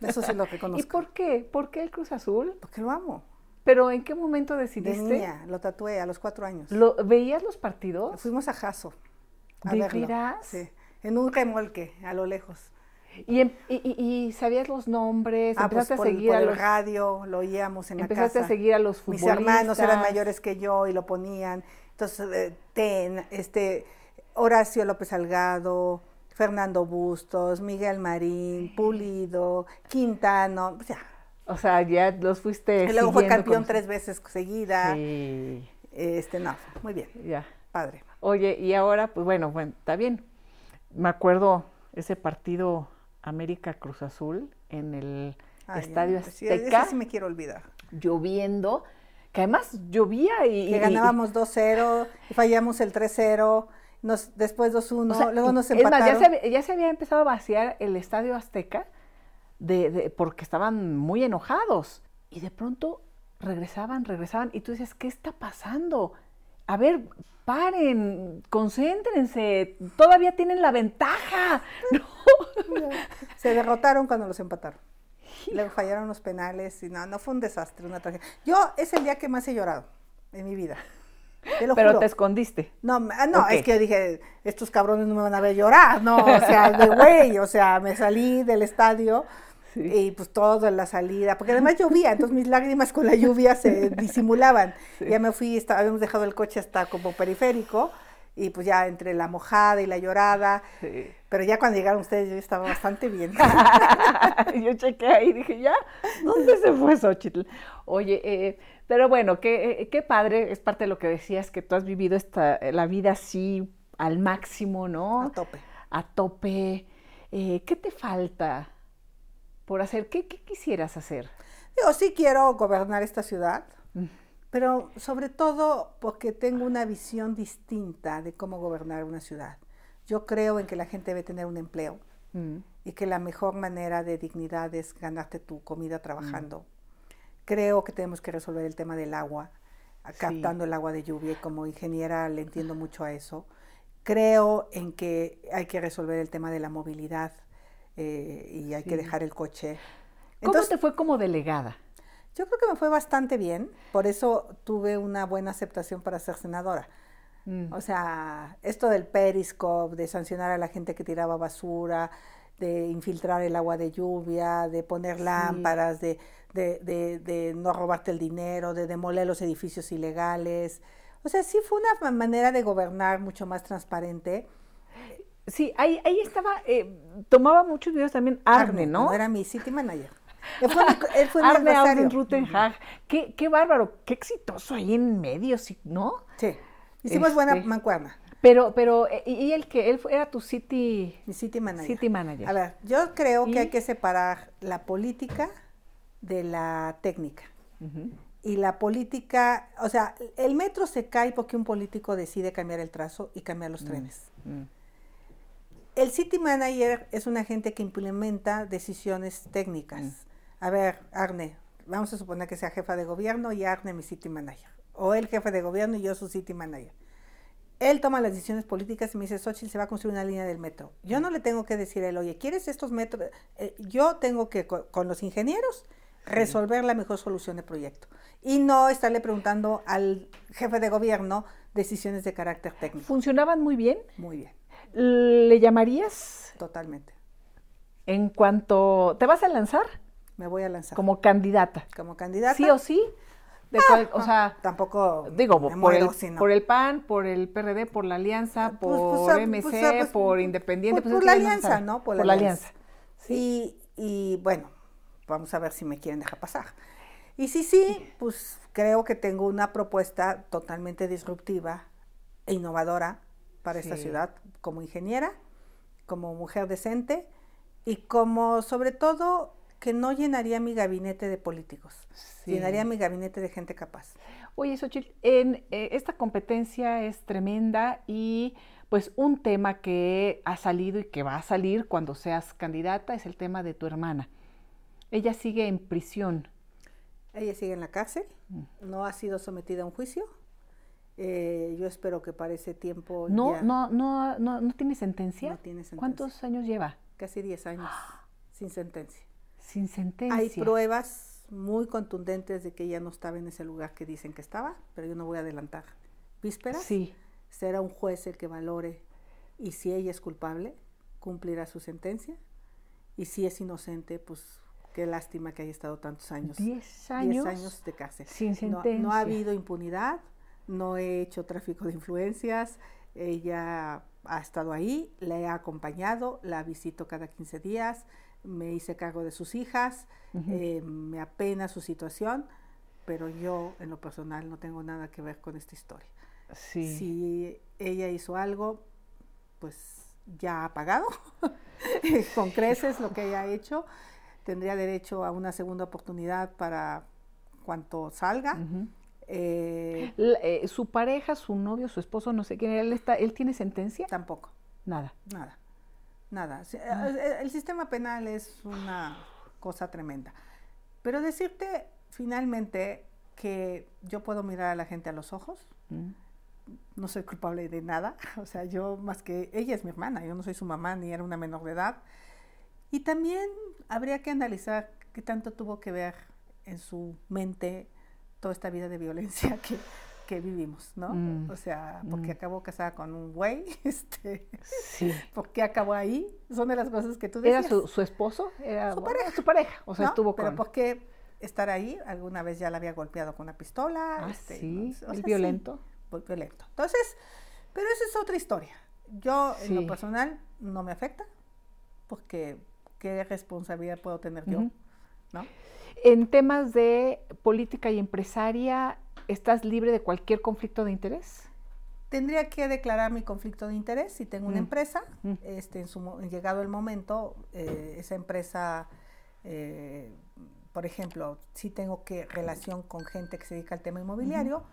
Eso sí lo reconozco. (laughs) ¿Y por qué? ¿Por qué el Cruz Azul? Porque lo amo. ¿Pero en qué momento decidiste? De niña, lo tatué a los cuatro años. ¿Lo, ¿Veías los partidos? Fuimos a Jaso. A ¿De Sí, en un remolque, a lo lejos. Em, ¿Y, y, sabías los nombres? Ah, pues empezaste a seguir a los, el radio, lo oíamos en la casa. Empezaste a seguir a los futbolistas. Mis hermanos eran mayores que yo y lo ponían. Entonces, eh, ten, este, Horacio López Salgado, Fernando Bustos, Miguel Marín, Pulido, Quintano, o sea. O sea, ya los fuiste Y luego fue campeón tres veces seguida. Sí. Este, no, muy bien. Ya. Padre. Oye, y ahora, pues bueno, bueno, está bien. Me acuerdo ese partido América Cruz Azul en el Estadio Azteca. Sí, me quiero olvidar. Lloviendo, que además llovía y... Que ganábamos 2-0, y fallamos el 3-0, nos, después 2-1, luego nos empataron. ya, se, ya, se, había empezado a vaciar el Estadio Azteca de, porque estaban muy enojados. Y de pronto regresaban, regresaban, y tú dices, ¿qué está pasando? A ver, paren, concéntrense, todavía tienen la ventaja. (laughs) Se derrotaron cuando los empataron. Luego fallaron los penales y no, no fue un desastre, una tragedia. Yo es el día que más he llorado en mi vida. Pero te escondiste. No, ah, no, es que yo dije, estos cabrones no me van a ver llorar, no, o sea, de güey, o sea, me salí del estadio y pues todo en la salida, porque además llovía, entonces mis lágrimas con la lluvia se disimulaban. (laughs) Ya me fui, habíamos dejado el coche hasta como periférico y pues ya entre la mojada y la llorada, pero ya cuando llegaron ustedes yo estaba bastante bien. (laughs) yo chequé ahí y dije, ya, ¿dónde se fue Xochitl? Oye, eh, pero bueno, qué, eh, qué padre, es parte de lo que decías, que tú has vivido esta, la vida así al máximo, ¿no? A tope. A tope. Eh, ¿Qué te falta? Por hacer. ¿Qué, quisieras hacer? Yo sí quiero gobernar esta ciudad, mm. pero sobre todo porque tengo una visión distinta de cómo gobernar una ciudad. Yo creo en que la gente debe tener un empleo mm. y que la mejor manera de dignidad es ganarte tu comida trabajando. Mm. Creo que tenemos que resolver el tema del agua, captando el agua de lluvia y como ingeniera le entiendo mucho a eso. Creo en que hay que resolver el tema de la movilidad eh, y hay que dejar el coche. ¿Cómo te fue como delegada? Yo creo que me fue bastante bien, por eso tuve una buena aceptación para ser senadora. Mm. O sea, esto del periscope, de sancionar a la gente que tiraba basura, de infiltrar el agua de lluvia, de poner lámparas, de, de, de, no robarte el dinero, de demoler los edificios ilegales. O sea, sí fue una manera de gobernar mucho más transparente. Sí, ahí, ahí estaba, eh, tomaba muchos videos también Arne, ¿no? Era mi city manager. Él fue, (laughs) él fue Arne Rutenhag. Qué, qué bárbaro, qué exitoso ahí en medio, ¿no? Sí. Hicimos buena este, mancuerna. Pero, pero, eh, ¿y él que Él era tu city... Mi city manager. City manager. A ver, yo creo que hay que separar la política de la técnica. Y la política, o sea, el metro se cae porque un político decide cambiar el trazo y cambiar los mm, trenes. El city manager es una gente que implementa decisiones técnicas. Mm. A ver, Arne, vamos a suponer que sea jefa de gobierno y Arne mi city manager o el jefe de gobierno y yo su city manager. Él toma las decisiones políticas y me dice, Xochitl, se va a construir una línea del metro. Yo no le tengo que decir a él, oye, ¿quieres estos metros? Eh, yo tengo que, con, los ingenieros, resolver la mejor solución de proyecto. Y no estarle preguntando al jefe de gobierno decisiones de carácter técnico. ¿Funcionaban muy bien? Muy bien. ¿Le llamarías? Totalmente. En cuanto... ¿Te vas a lanzar? Me voy a lanzar. Como candidata. Como candidata. ¿Sí o sí? Ah, o sea, tampoco digo por, el, por el PAN, por el PRD, por la Alianza, pues, por pues, MC, pues, por Independiente, por, la Alianza, ¿no? Por la, Alianza. Sí. Y, bueno, vamos a ver si me quieren dejar pasar. Y sí, sí, pues creo que tengo una propuesta totalmente disruptiva e innovadora para esta ciudad como ingeniera, como mujer decente y como sobre todo que no llenaría mi gabinete de políticos, llenaría mi gabinete de gente capaz. Oye, Xochitl, en, eh, esta competencia es tremenda y pues un tema que ha salido y que va a salir cuando seas candidata es el tema de tu hermana. Ella sigue en prisión. Ella sigue en la cárcel, mm. no ha sido sometida a un juicio. Eh, yo espero que para ese tiempo. No, no, no, no, no tiene sentencia. No tiene sentencia. ¿Cuántos años lleva? Casi 10 años sin sentencia. Sin sentencia. Hay pruebas muy contundentes de que ella no estaba en ese lugar que dicen que estaba, pero yo no voy a adelantar. Vísperas. Sí. Será un juez el que valore y si ella es culpable, cumplirá su sentencia. Y si es inocente, pues qué lástima que haya estado tantos años. Diez años. Diez años de cárcel. Sin sentencia. No, ha habido impunidad, no he hecho tráfico de influencias, ella ha estado ahí, la he acompañado, la visito cada 15 días, me hice cargo de sus hijas, eh, me apena su situación, pero yo en lo personal no tengo nada que ver con esta historia. Si ella hizo algo, pues ya ha pagado (laughs) con creces lo que ella ha hecho. Tendría derecho a una segunda oportunidad para cuanto salga. Eh, eh, su pareja, su novio, su esposo, no sé quién, ¿él, está, ¿él tiene sentencia? Tampoco. Nada. Nada. Nada. Ah. El, sistema penal es una cosa tremenda. Pero decirte finalmente que yo puedo mirar a la gente a los ojos, mm. no soy culpable de nada, (laughs) o sea, yo más que ella es mi hermana, yo no soy su mamá ni era una menor de edad. Y también habría que analizar qué tanto tuvo que ver en su mente toda esta vida de violencia (laughs) que, que vivimos, ¿no? Mm. O sea, porque mm. acabó casada con un güey, (laughs) este, sí. ¿por qué acabó ahí? Son de las cosas que tú decías. ¿Era su, esposo? Era su pareja. Su pareja, o sea, estuvo con... Pero ¿por qué estar ahí? Alguna vez ya la había golpeado con una pistola. Ah, este, sí, violento. muy violento. Entonces, pero esa es otra historia. Yo, en lo personal, no me afecta, porque qué responsabilidad puedo tener yo, ¿no? En temas de política y empresaria, ¿estás libre de cualquier conflicto de interés? Tendría que declarar mi conflicto de interés si tengo una mm. empresa. Mm. Este, en su, llegado el momento, eh, esa empresa eh, por ejemplo, si tengo que relación con gente que se dedica al tema inmobiliario,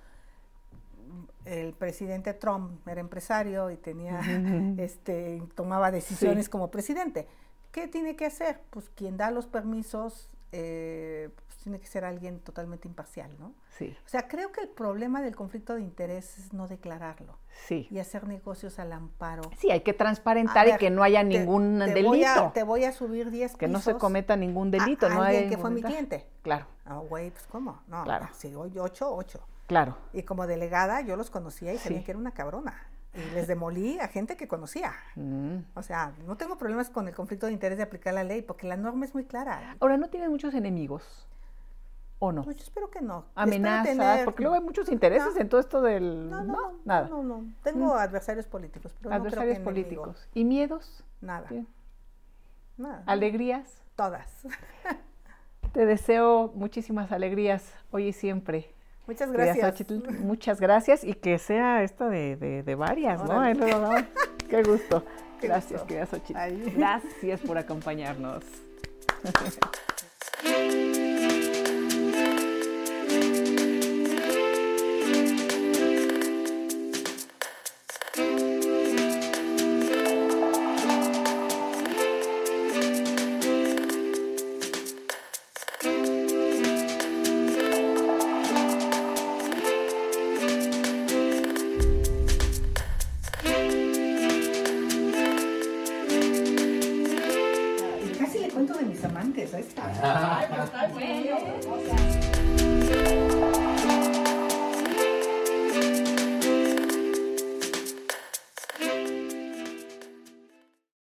el presidente Trump era empresario y tenía, (laughs) este, tomaba decisiones como presidente. ¿Qué tiene que hacer? Pues quien da los permisos eh, pues tiene que ser alguien totalmente imparcial, ¿no? Sí. O sea, creo que el problema del conflicto de interés es no declararlo. Sí. Y hacer negocios al amparo. Sí, hay que transparentar y que no haya ningún delito. te voy a subir 10 Que no se cometa ningún delito. no alguien que fue mi cliente. Claro. Ah, güey, pues ¿cómo? No, claro. si hoy 8, 8. Claro. Y como delegada yo los conocía y sabía que era una cabrona. Y les demolí a gente que conocía. Mm. O sea, no tengo problemas con el conflicto de interés de aplicar la ley porque la norma es muy clara. Ahora, ¿no tienes muchos enemigos? ¿O no? Pues yo espero que no. Amenazas, porque luego hay muchos intereses en todo esto del... No, no, no, nada. No, no, Tengo mm. adversarios políticos, pero adversarios no creo que políticos. ¿Y miedos? Nada. Nada. ¿Alegrías? Todas. (laughs) Te deseo muchísimas alegrías hoy y siempre. Muchas gracias. muchas gracias y que sea esto de, de, varias, ¿no? (laughs) Qué gusto. gracias, querida Xochitl. Gracias por acompañarnos. (laughs)